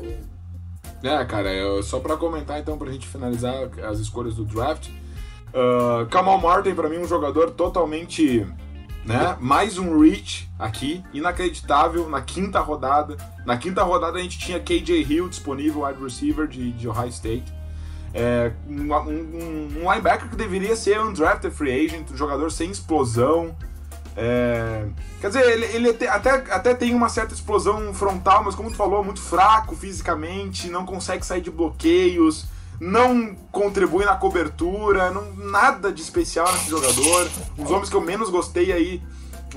É, cara, eu, só para comentar então, pra gente finalizar as escolhas do draft. Uh, Kamal Martin, para mim, um jogador totalmente. Né? Mais um reach aqui, inacreditável, na quinta rodada. Na quinta rodada a gente tinha KJ Hill disponível, wide receiver de, de Ohio State. É, um, um, um, linebacker que deveria ser undrafted free agent, um jogador sem explosão, é, quer dizer, ele, ele até, até tem uma certa explosão frontal, mas como tu falou, muito fraco fisicamente, não consegue sair de bloqueios, não contribui na cobertura, não, nada de especial nesse jogador. Os homens que eu menos gostei aí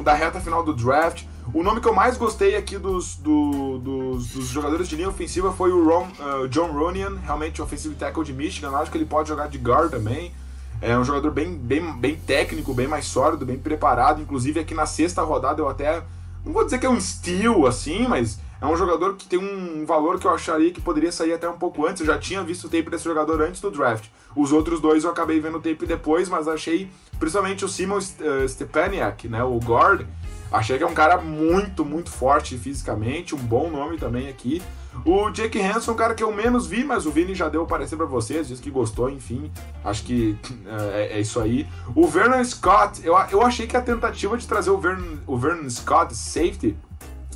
da reta final do draft. O nome que eu mais gostei aqui dos, do, dos, dos, jogadores de linha ofensiva foi o Ron, uh, John Ronian, realmente offensive tackle de Michigan. Eu acho que ele pode jogar de guard também. É um jogador bem, bem, bem técnico, bem mais sólido, bem preparado. Inclusive aqui na sexta rodada eu até. Não vou dizer que é um steal assim, mas é um jogador que tem um valor que eu acharia que poderia sair até um pouco antes. Eu já tinha visto o tape desse jogador antes do draft. Os outros dois eu acabei vendo o tape depois, mas achei, principalmente o Simon uh, Stepaniak, né, o guard, achei que é um cara muito, muito forte fisicamente, um bom nome também aqui. O Jake Hanson, é um cara que eu menos vi, mas o Vini já deu parecer para vocês, disse que gostou, enfim. Acho que é, é, isso aí. O Vernon Scott, eu, eu achei que a tentativa de trazer o Vernon, o Vernon Scott safety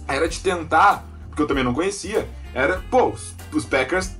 era de tentar, porque eu também não conhecia, era, pô, os Packers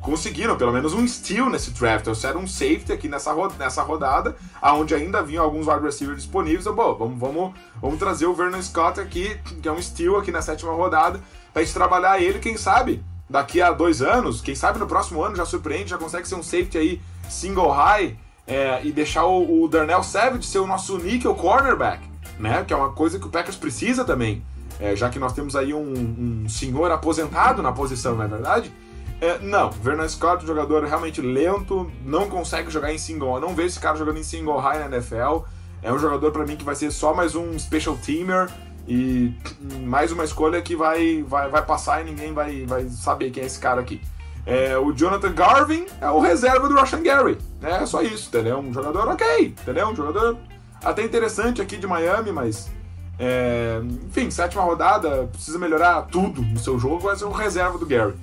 conseguiram pelo menos um steal nesse draft. Trouxeram um safety aqui nessa, nessa rodada, aonde ainda vinham alguns wide receivers disponíveis. Eu, bom, vamos, vamos, vamos trazer o Vernon Scott aqui, que é um steal aqui na sétima rodada pra gente trabalhar ele, quem sabe, daqui a dois anos, quem sabe no próximo ano já surpreende, já consegue ser um safety aí single high é, e deixar o, o Darnell Savage ser o nosso nickel cornerback, né? Que é uma coisa que o Packers precisa também, é, já que nós temos aí um, um, senhor aposentado na posição, não é verdade? É, não, Vernon Scott, jogador realmente lento, não consegue jogar em single, não vejo esse cara jogando em single high na NFL. É um jogador para mim que vai ser só mais um special teamer, e mais uma escolha que vai, vai, vai passar e ninguém vai, vai saber quem é esse cara aqui. É, o Jonathan Garvin é o reserva do Russian Gary. É só isso, entendeu? Um jogador ok, entendeu? Um jogador até interessante aqui de Miami, mas. É, enfim, sétima rodada, precisa melhorar tudo no seu jogo, vai ser o reserva do Gary.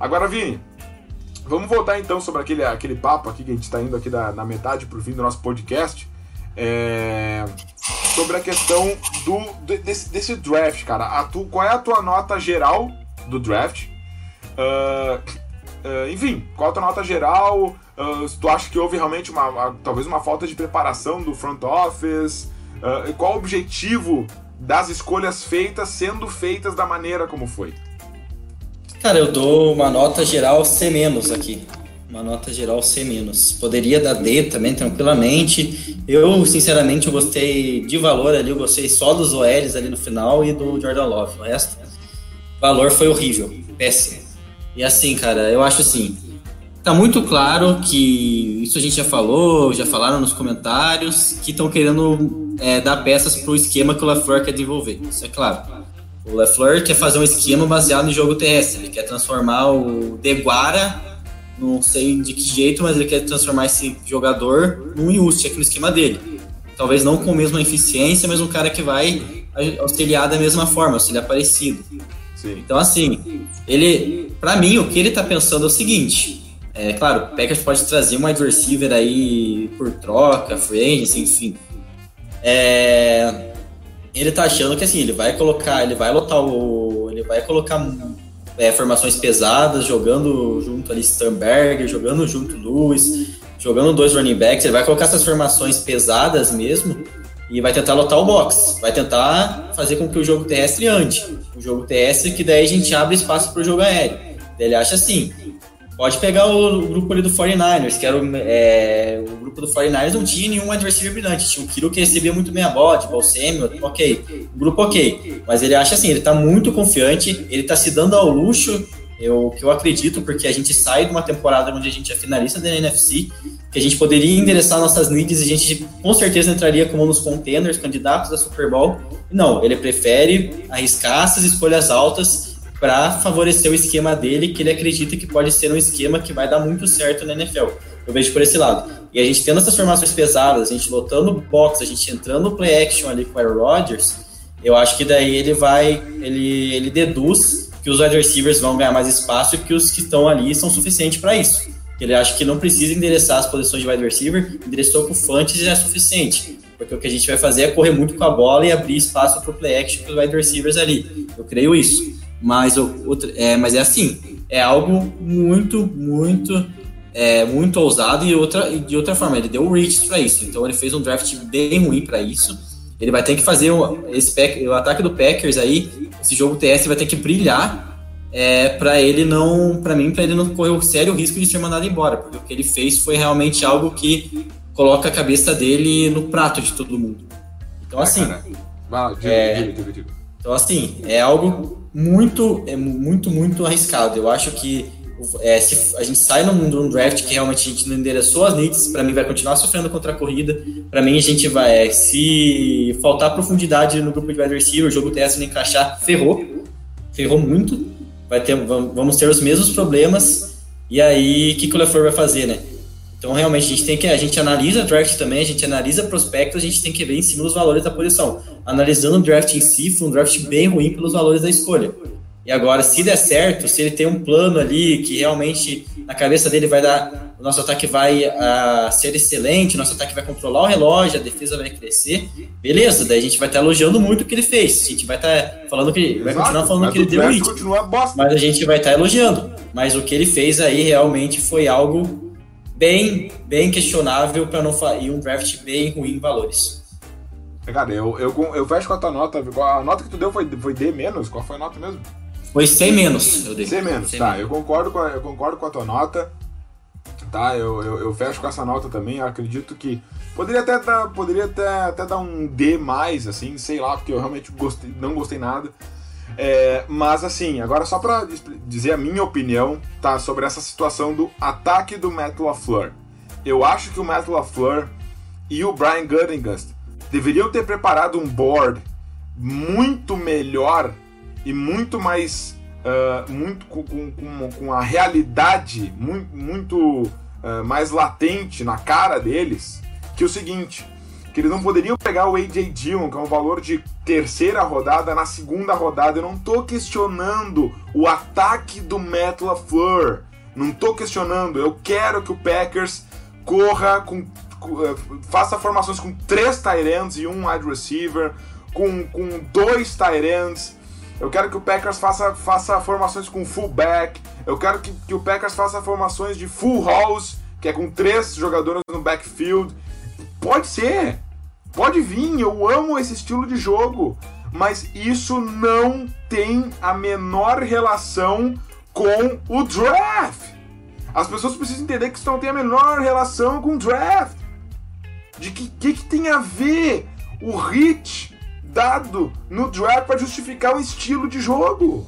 Agora, Vini, vamos voltar então sobre aquele, aquele papo aqui que a gente está indo aqui da, na metade pro fim do nosso podcast. É, sobre a questão do, desse, desse draft, cara. Tu, qual é a tua nota geral do draft? Uh, uh, enfim, qual a tua nota geral? Uh, tu acha que houve realmente uma, uma, talvez uma falta de preparação do front office? qual o objetivo das escolhas feitas sendo feitas da maneira como foi? Cara, eu dou uma nota geral C- aqui uma nota geral C-. Poderia dar D também, tranquilamente. Eu, sinceramente, eu gostei de valor ali, eu gostei só dos OLs ali no final e do Jordan Love. O resto, valor foi horrível, péssimo. E assim, cara, eu acho assim, tá muito claro que isso a gente já falou, já falaram nos comentários, que estão querendo é, dar peças pro esquema que o LaFleur quer desenvolver. Isso é claro. O LaFleur quer fazer um esquema baseado no jogo terrestre. Ele quer transformar o Deguara não sei de que jeito, mas ele quer transformar esse jogador num Yust aqui no esquema dele. Talvez não com a mesma eficiência, mas um cara que vai auxiliar da mesma forma, auxiliar parecido. Sim. Então, assim, ele, para mim, o que ele tá pensando é o seguinte: é claro, o Packers pode trazer um wide receiver aí por troca, free agency, enfim. É, ele tá achando que assim, ele vai colocar, ele vai lotar o. Ele vai colocar é, formações pesadas, jogando junto ali Sternberger, jogando junto Lewis, jogando dois running backs, ele vai colocar essas formações pesadas mesmo e vai tentar lotar o box, vai tentar fazer com que o jogo terrestre ande. O jogo terrestre que daí a gente abre espaço para jogo aéreo. Ele acha assim, pode pegar o, grupo ali do 49ers, que era o, é, o grupo do 49ers não tinha nenhum adversário brilhante, tinha o Kiro que recebia muito bem a bola, tipo o ok, o grupo ok, mas ele acha assim, ele tá muito confiante, ele tá se dando ao luxo eu, que eu acredito, porque a gente sai de uma temporada onde a gente é finalista da NFC, que a gente poderia endereçar nossas needs e a gente com certeza entraria como nos contenders, candidatos a Super Bowl. Não, ele prefere arriscar essas escolhas altas para favorecer o esquema dele, que ele acredita que pode ser um esquema que vai dar muito certo na NFL. Eu vejo por esse lado. E a gente tendo essas formações pesadas, a gente lotando box, a gente entrando no play action ali com o Aaron Rodgers, eu acho que daí ele vai, ele, ele deduz que os wide receivers vão ganhar mais espaço e que os que estão ali são suficientes para isso. Ele acha que não precisa endereçar as posições de wide receiver, endereçou com o Fantes e é suficiente. Porque o que a gente vai fazer é correr muito com a bola e abrir espaço para o play action para os wide receivers ali. Eu creio isso. Mas, o, outro, é, mas é assim, é algo muito, muito, é, muito ousado e outra, de outra forma. Ele deu o reach para isso. Então ele fez um draft bem ruim para isso. Ele vai ter que fazer o, esse pack, o ataque do Packers aí, esse jogo TS vai ter que brilhar é, para ele não, para mim, para ele não correr o sério risco de ser mandado embora, porque o que ele fez foi realmente algo que coloca a cabeça dele no prato de todo mundo. Então assim, é, então assim é algo muito, é muito, muito arriscado. Eu acho que é, se a gente sai no mundo de um draft que realmente a gente não endereçou as needs, para mim vai continuar sofrendo contra a corrida. Para mim a gente vai, é, se faltar profundidade no grupo de wide receiver, o jogo TS não encaixar, ferrou. Ferrou muito. Vai ter, vamos ter os mesmos problemas. E aí, o que, que o LeFleur vai fazer, né? Então, realmente, a gente tem que. A gente analisa draft também, a gente analisa prospectos, a gente tem que ver em cima os valores da posição. Analisando o draft em si, foi um draft bem ruim pelos valores da escolha. E agora, se der certo, se ele tem um plano ali que realmente na cabeça dele vai dar, o nosso ataque vai uh, ser excelente, o nosso ataque vai controlar o relógio, a defesa vai crescer, beleza, daí a gente vai estar elogiando muito o que ele fez. A gente vai estar falando que vai continuar falando que ele deu hit. Mas a gente vai estar elogiando. Mas o que ele fez aí realmente foi algo bem, bem questionável para não e um draft bem ruim em valores. Cara, eu, eu, eu fecho com a tua nota. A nota que tu deu foi, foi D menos? Qual foi a nota mesmo? Foi 100 menos, eu dei. 100 menos, 100 tá. Menos. Eu, concordo com a, eu concordo com a tua nota. Tá, eu, eu, eu, fecho com essa nota também. Eu acredito que poderia até dar, poderia até, até dar um D mais, assim, sei lá, porque eu realmente gostei, não gostei nada. É, mas assim, agora só pra dizer a minha opinião, tá, sobre essa situação do ataque do Matt LaFleur. Eu acho que o Matt LaFleur e o Brian Gutekunst deveriam ter preparado um board muito melhor e muito mais uh, muito com, com, com, a realidade muito, muito uh, mais latente na cara deles que o seguinte que eles não poderiam pegar o AJ Dillon, que é um valor de terceira rodada, na segunda rodada. Eu não tô questionando o ataque do Matt LaFleur. Não tô questionando. Eu quero que o Packers corra com. eh, faça formações com três ends e um wide receiver, com, com dois ends, eu quero que o Packers faça, faça formações com fullback. Eu quero que, que o Packers faça formações de full house, que é com três jogadores no backfield. Pode ser. Pode vir. Eu amo esse estilo de jogo. Mas isso não tem a menor relação com o draft. As pessoas precisam entender que isso não tem a menor relação com o draft. De que que, que tem a ver o hit dado no draft para justificar um estilo de jogo.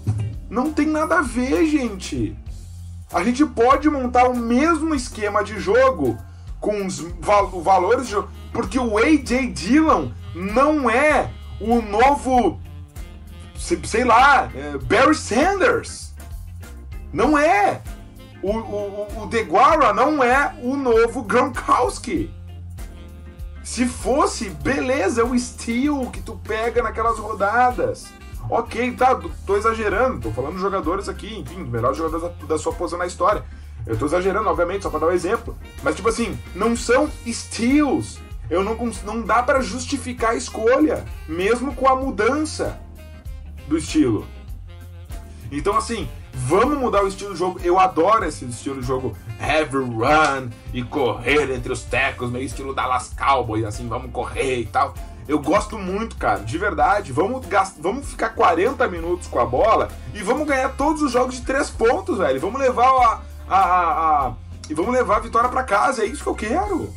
Não tem nada a ver, gente. A gente pode montar o mesmo esquema de jogo com os val valores de porque o AJ Dillon não é o novo, sei lá, é, Barry Sanders. Não é. O, o, o DeGuara não é o novo Gronkowski. Se fosse, beleza, é o steal que tu pega naquelas rodadas. Ok, tá, tô exagerando, tô falando jogadores aqui, enfim, melhores jogadores da, da sua posição na história. Eu tô exagerando, obviamente, só pra dar um exemplo. Mas, tipo assim, não são steals. Eu não, não dá para justificar a escolha, mesmo com a mudança do estilo. Então, assim, vamos mudar o estilo de jogo. Eu adoro esse estilo de jogo heavy run e correr entre os tecos, meio estilo Dallas Cowboys, assim, vamos correr e tal. Eu gosto muito, cara, de verdade. Vamos, gast... vamos ficar 40 minutos com a bola e vamos ganhar todos os jogos de 3 pontos, velho. Vamos levar a. a, a, a... E vamos levar a vitória para casa. É isso que eu quero.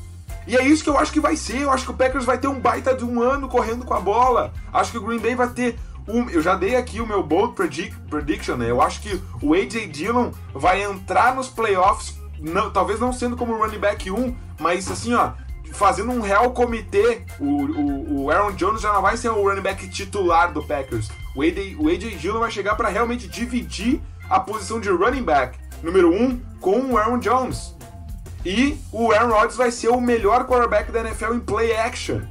E é isso que eu acho que vai ser. Eu acho que o Packers vai ter um baita de um ano correndo com a bola. Acho que o Green Bay vai ter um, eu já dei aqui o meu bold predict, prediction, né? Eu acho que o AJ Dillon vai entrar nos playoffs, não, talvez não sendo como running back 1, mas assim, ó, fazendo um real comitê. O, o, o Aaron Jones já não vai ser o running back titular do Packers. O AJ, o AJ Dillon vai chegar para realmente dividir a posição de running back número 1 com o Aaron Jones. E o Aaron Rodgers vai ser o melhor quarterback da NFL em play action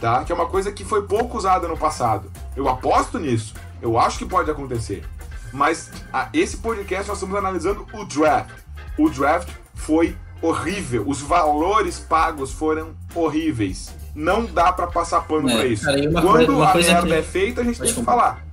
tá? Que é uma coisa que foi pouco usada no passado. Eu aposto nisso. Eu acho que pode acontecer. Mas a, esse podcast nós estamos analisando o draft. O draft foi horrível. Os valores pagos foram horríveis. Não dá para passar pano é, para isso. Cara, Quando coisa, a merda que... é feita, a gente pode tem que falar.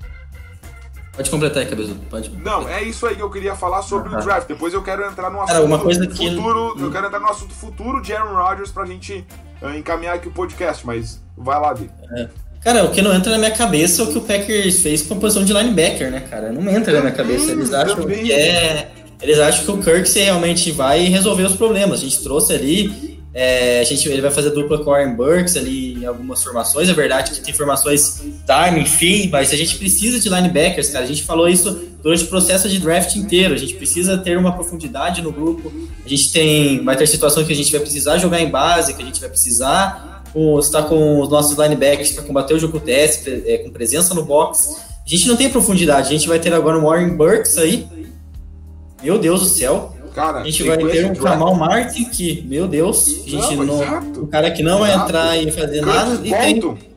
Pode completar aí, cabeça. Pode. Não, é isso aí que eu queria falar sobre ah, o draft. Depois eu quero entrar no assunto cara, uma coisa que... futuro. Eu quero entrar no assunto futuro de Aaron Rodgers pra gente uh, encaminhar aqui o podcast, mas Vai lá, Di. É. Cara, o que não entra na minha cabeça é o que o Packers fez com a posição de linebacker, né, cara? Não entra na minha cabeça. Eles acham que é. Eles acham que o Kirk realmente vai resolver os problemas. A gente trouxe ali. É, a gente, ele vai fazer dupla com o Aaron Burks ali em algumas formações. É verdade que tem formações time, enfim, mas a gente precisa de linebackers, cara. A gente falou isso durante o processo de draft inteiro. A gente precisa ter uma profundidade no grupo. A gente tem. Vai ter situações que a gente vai precisar jogar em base, que a gente vai precisar está com os nossos linebackers para combater o jogo TS, é, com presença no box. A gente não tem profundidade. A gente vai ter agora o Warren Burks aí. Meu Deus do céu. Cara, a gente vai ter um Kamal Martin que, meu Deus, a gente não, não um cara que não exato. vai entrar e fazer Curtis nada. E Bolton. tem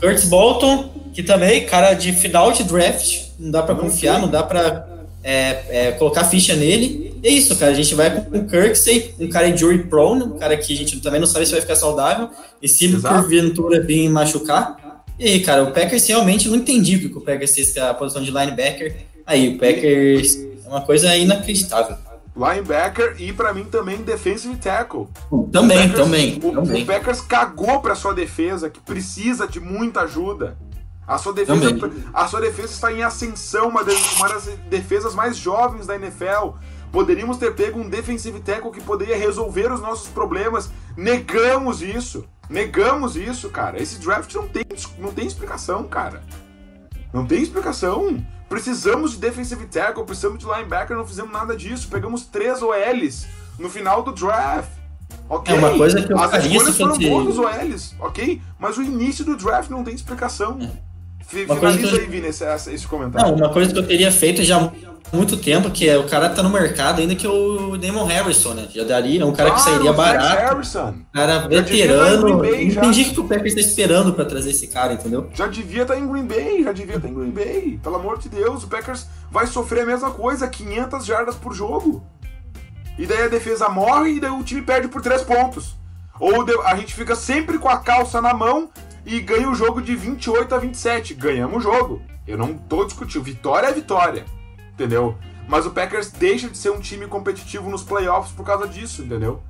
Curtis Bolton, que também, cara de final de draft, não dá para confiar, não dá para é, é, colocar ficha nele. E é isso, cara. A gente vai com o Kirksey, um cara injury prone, um cara que a gente também não sabe se vai ficar saudável. E se Exato. por ventura vir machucar. E aí, cara, o Packers realmente não entendi o que o Packers fez com a posição de linebacker. Aí, o Packers é uma coisa inacreditável. Linebacker e para mim também defensive tackle. Também, o Packers, também, o, também. O Packers cagou para sua defesa, que precisa de muita ajuda. A sua defesa, a sua defesa está em ascensão, uma das, uma das defesas mais jovens da NFL. Poderíamos ter pego um defensive tackle que poderia resolver os nossos problemas. Negamos isso. Negamos isso, cara. Esse draft não tem, não tem explicação, cara. Não tem explicação. Precisamos de defensive tackle, precisamos de linebacker, não fizemos nada disso. Pegamos três OLs no final do draft. Ok, é uma coisa que eu as escolhas foram boas dos OLs, ok? Mas o início do draft não tem explicação. É. Finaliza aí, Vini, esse, esse comentário. Não, uma coisa que eu teria feito já há muito tempo, que é o cara tá no mercado ainda que é o Damon Harrison, né? Já daria, é um cara ah, que sairia barato. Harrison. Cara veterano. Entendi que o Packers tá esperando pra trazer esse cara, entendeu? Já devia estar tá em Green Bay, já devia estar tá em Green Bay. Pelo amor de Deus, o Packers vai sofrer a mesma coisa, 500 jardas por jogo. E daí a defesa morre e daí o time perde por 3 pontos. Ou a gente fica sempre com a calça na mão e ganha o jogo de 28 a 27. Ganhamos o jogo. Eu não tô discutindo. Vitória é vitória. Entendeu? Mas o Packers deixa de ser um time competitivo nos playoffs por causa disso, entendeu?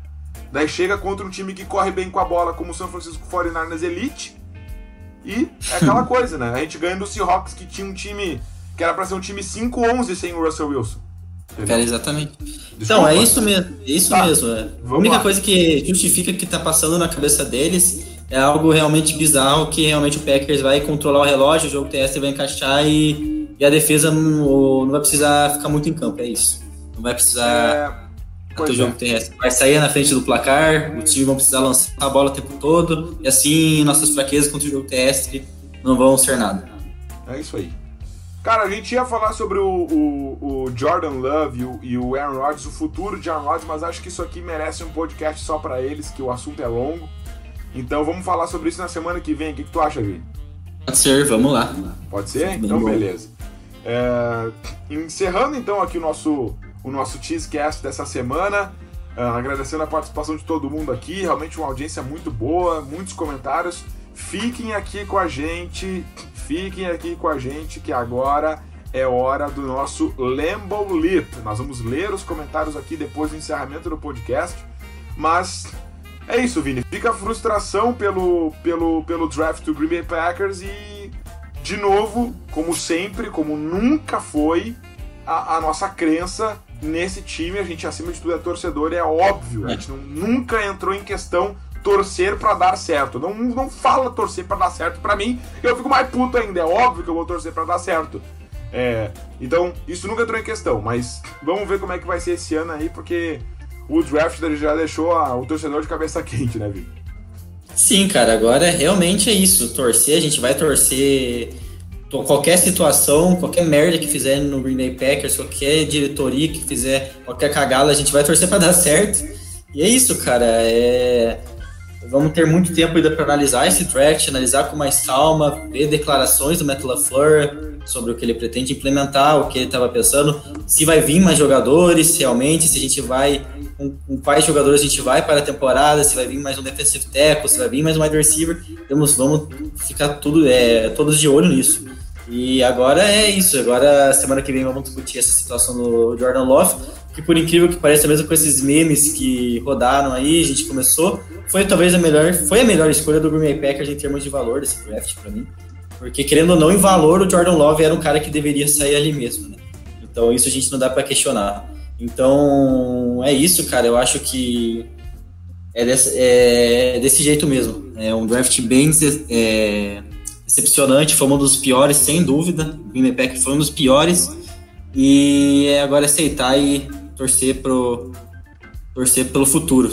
Daí chega contra um time que corre bem com a bola, como o San Francisco 49ers Elite. E é aquela coisa, né? A gente ganha do Seahawks, que tinha um time que era pra ser um time 5-11 sem o Russell Wilson. Cara, exatamente. Desculpa. Então, é isso mesmo. É isso tá, mesmo. É. A única lá. coisa que justifica que tá passando na cabeça deles é algo realmente bizarro que realmente o Packers vai controlar o relógio, o jogo terrestre vai encaixar e, e a defesa não, não vai precisar ficar muito em campo, é isso. Não vai precisar é, o jogo é. terrestre. Vai sair na frente do placar, o time vai precisar lançar a bola o tempo todo, e assim nossas fraquezas contra o jogo terrestre não vão ser nada. É isso aí. Cara, a gente ia falar sobre o, o, o Jordan Love e o, e o Aaron Rodgers, o futuro de Aaron Rodgers, mas acho que isso aqui merece um podcast só para eles, que o assunto é longo. Então vamos falar sobre isso na semana que vem. O que, que tu acha, Vini? Pode ser, vamos lá. Pode ser? Então beleza. É, encerrando então aqui o nosso, o nosso Cheesecast dessa semana. Uh, agradecendo a participação de todo mundo aqui, realmente uma audiência muito boa, muitos comentários. Fiquem aqui com a gente, fiquem aqui com a gente que agora é hora do nosso Lambo Lip. Nós vamos ler os comentários aqui depois do encerramento do podcast, mas é isso, Vini. Fica a frustração pelo, pelo, pelo draft do Green Bay Packers e, de novo, como sempre, como nunca foi, a, a nossa crença nesse time, a gente acima de tudo é torcedor, é óbvio. A gente não, nunca entrou em questão torcer para dar certo. Não, não fala torcer para dar certo para mim, eu fico mais puto ainda. É óbvio que eu vou torcer para dar certo. É, então, isso nunca entrou em questão, mas vamos ver como é que vai ser esse ano aí, porque o draft já deixou a, o torcedor de cabeça quente, né, Vitor? Sim, cara, agora realmente é isso. Torcer, a gente vai torcer qualquer situação, qualquer merda que fizer no Green Bay Packers, qualquer diretoria que fizer qualquer cagada, a gente vai torcer para dar certo. E é isso, cara. É... Vamos ter muito tempo ainda para analisar esse draft, analisar com mais calma, ver declarações do Matt LaFleur sobre o que ele pretende implementar, o que ele estava pensando, se vai vir mais jogadores realmente, se a gente vai com, com, quais jogadores a gente vai para a temporada, se vai vir mais um defensive tackle, se vai vir mais um wide receiver, vamos, vamos ficar tudo, é, todos de olho nisso. E agora é isso. Agora, semana que vem, vamos discutir essa situação do Jordan Love, que por incrível que pareça, mesmo com esses memes que rodaram aí, a gente começou, foi talvez a melhor, foi a melhor escolha do Green Bay Packers em termos de valor desse draft para mim. Porque, querendo ou não, em valor, o Jordan Love era um cara que deveria sair ali mesmo, né? Então, isso a gente não dá para questionar. Então, é isso, cara. Eu acho que é desse, é desse jeito mesmo. É um draft bem é, decepcionante, foi um dos piores, sem dúvida. O Green Bay foi um dos piores. E é agora aceitar e torcer pro torcer pelo futuro.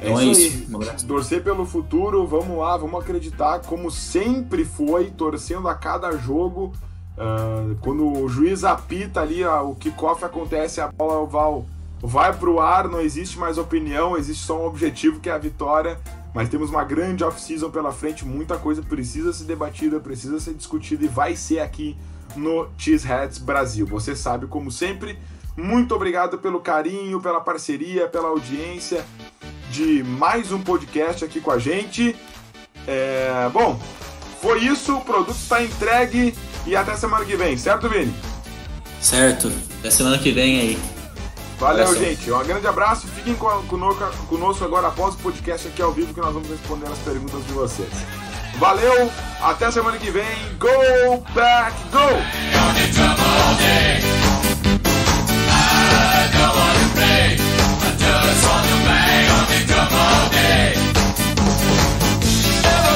Então é isso. É isso. Torcer pelo futuro, vamos lá, vamos acreditar, como sempre foi, torcendo a cada jogo. Uh, quando o juiz apita ali, uh, o kickoff acontece, a bola oval vai pro ar, não existe mais opinião, existe só um objetivo que é a vitória mas temos uma grande off-season pela frente, muita coisa precisa ser debatida, precisa ser discutida e vai ser aqui no Cheeseheads Brasil. Você sabe, como sempre, muito obrigado pelo carinho, pela parceria, pela audiência de mais um podcast aqui com a gente. É... Bom, foi isso, o produto está entregue e até semana que vem, certo, Vini? Certo, até semana que vem aí. Valeu, gente. Um grande abraço. Fiquem conosco agora após o podcast aqui ao vivo que nós vamos responder as perguntas de vocês. Valeu, até semana que vem. Go back, go!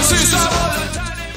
Sister!